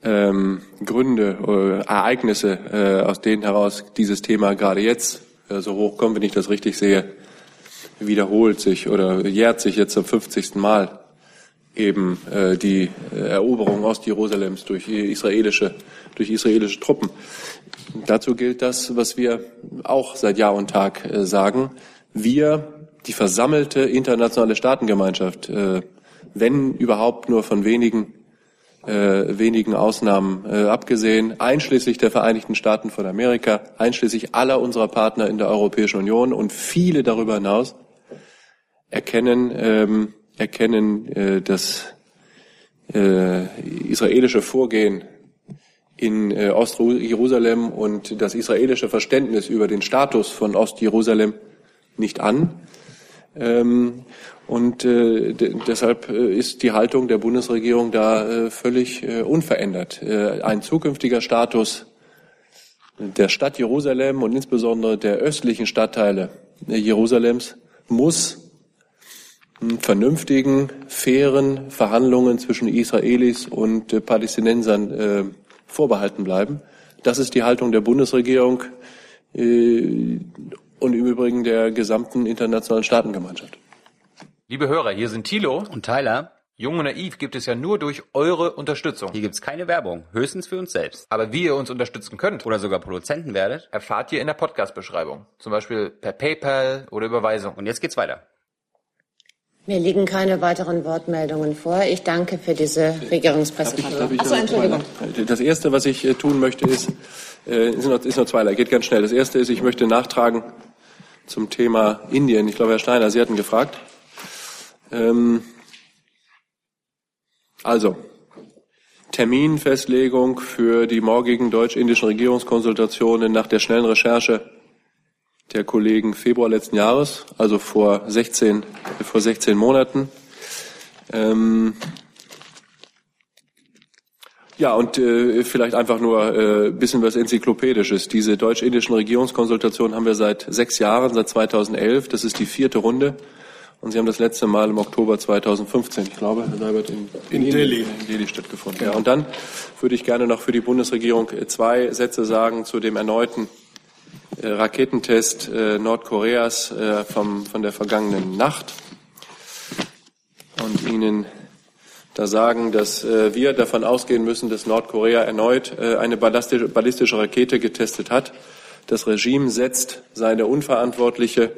ähm, Gründe, äh, Ereignisse, äh, aus denen heraus dieses Thema gerade jetzt äh, so hoch kommt, wenn ich das richtig sehe, wiederholt sich oder jährt sich jetzt zum 50. Mal eben äh, die äh, Eroberung Ostjerusalems durch israelische, durch israelische Truppen. Dazu gilt das, was wir auch seit Jahr und Tag äh, sagen. Wir, die versammelte internationale Staatengemeinschaft, äh, wenn überhaupt nur von wenigen, äh, wenigen Ausnahmen äh, abgesehen, einschließlich der Vereinigten Staaten von Amerika, einschließlich aller unserer Partner in der Europäischen Union und viele darüber hinaus, erkennen, ähm, erkennen äh, das äh, israelische Vorgehen in äh, Ostjerusalem und das israelische Verständnis über den Status von Ostjerusalem nicht an. Ähm, und äh, deshalb äh, ist die Haltung der Bundesregierung da äh, völlig äh, unverändert. Äh, ein zukünftiger Status der Stadt Jerusalem und insbesondere der östlichen Stadtteile Jerusalems muss vernünftigen, fairen Verhandlungen zwischen Israelis und äh, Palästinensern äh, vorbehalten bleiben. Das ist die Haltung der Bundesregierung äh, und im Übrigen der gesamten internationalen Staatengemeinschaft. Liebe Hörer, hier sind Thilo und Tyler. Jung und Naiv gibt es ja nur durch eure Unterstützung. Hier gibt es keine Werbung, höchstens für uns selbst. Aber wie ihr uns unterstützen könnt oder sogar Produzenten werdet, erfahrt ihr in der Podcast-Beschreibung. Zum Beispiel per PayPal oder Überweisung. Und jetzt geht's weiter. Mir liegen keine weiteren Wortmeldungen vor. Ich danke für diese Regierungspressekonferenz. Achso, Entschuldigung. Das Erste, was ich äh, tun möchte, ist, äh, ist, nur, ist nur zweierlei, geht ganz schnell. Das Erste ist, ich möchte nachtragen zum Thema Indien. Ich glaube, Herr Steiner, Sie hatten gefragt. Ähm, also, Terminfestlegung für die morgigen deutsch-indischen Regierungskonsultationen nach der schnellen Recherche der Kollegen Februar letzten Jahres, also vor 16, vor 16 Monaten. Ähm, ja, und äh, vielleicht einfach nur äh, bisschen was Enzyklopädisches. Diese deutsch-indischen Regierungskonsultationen haben wir seit sechs Jahren, seit 2011. Das ist die vierte Runde. Und sie haben das letzte Mal im Oktober 2015, ich glaube, Herr Seibert, in, in, in Delhi. in Delhi stattgefunden. Genau. Ja, und dann würde ich gerne noch für die Bundesregierung zwei Sätze sagen zu dem erneuten äh, Raketentest äh, Nordkoreas äh, vom, von der vergangenen Nacht und Ihnen da sagen, dass wir davon ausgehen müssen, dass Nordkorea erneut eine ballistische, ballistische Rakete getestet hat. Das Regime setzt seine unverantwortliche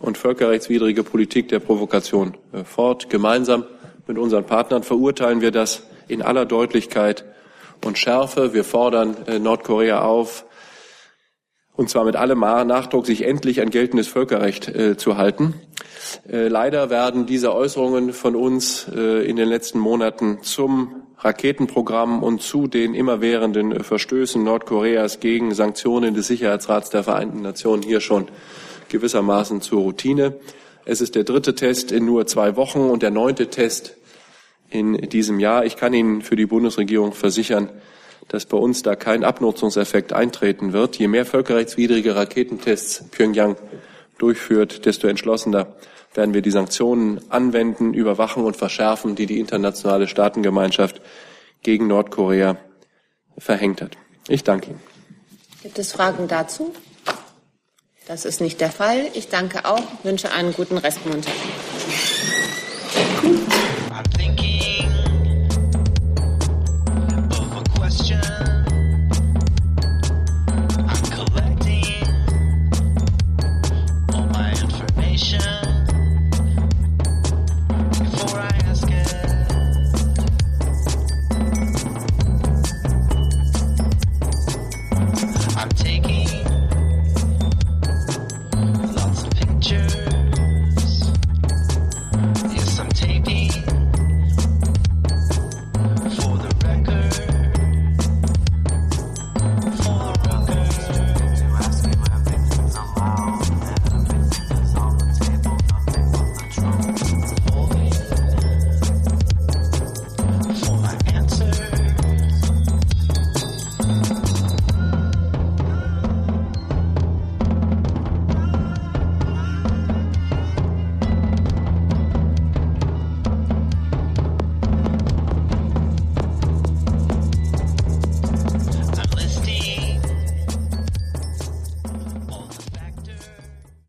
und völkerrechtswidrige Politik der Provokation fort. Gemeinsam mit unseren Partnern verurteilen wir das in aller Deutlichkeit und Schärfe. Wir fordern Nordkorea auf, und zwar mit allem Nachdruck, sich endlich an geltendes Völkerrecht äh, zu halten. Äh, leider werden diese Äußerungen von uns äh, in den letzten Monaten zum Raketenprogramm und zu den immerwährenden Verstößen Nordkoreas gegen Sanktionen des Sicherheitsrats der Vereinten Nationen hier schon gewissermaßen zur Routine. Es ist der dritte Test in nur zwei Wochen und der neunte Test in diesem Jahr. Ich kann Ihnen für die Bundesregierung versichern, dass bei uns da kein Abnutzungseffekt eintreten wird. Je mehr völkerrechtswidrige Raketentests Pyongyang durchführt, desto entschlossener werden wir die Sanktionen anwenden, überwachen und verschärfen, die die internationale Staatengemeinschaft gegen Nordkorea verhängt hat. Ich danke Ihnen. Gibt es Fragen dazu? Das ist nicht der Fall. Ich danke auch, wünsche einen guten Restmontag.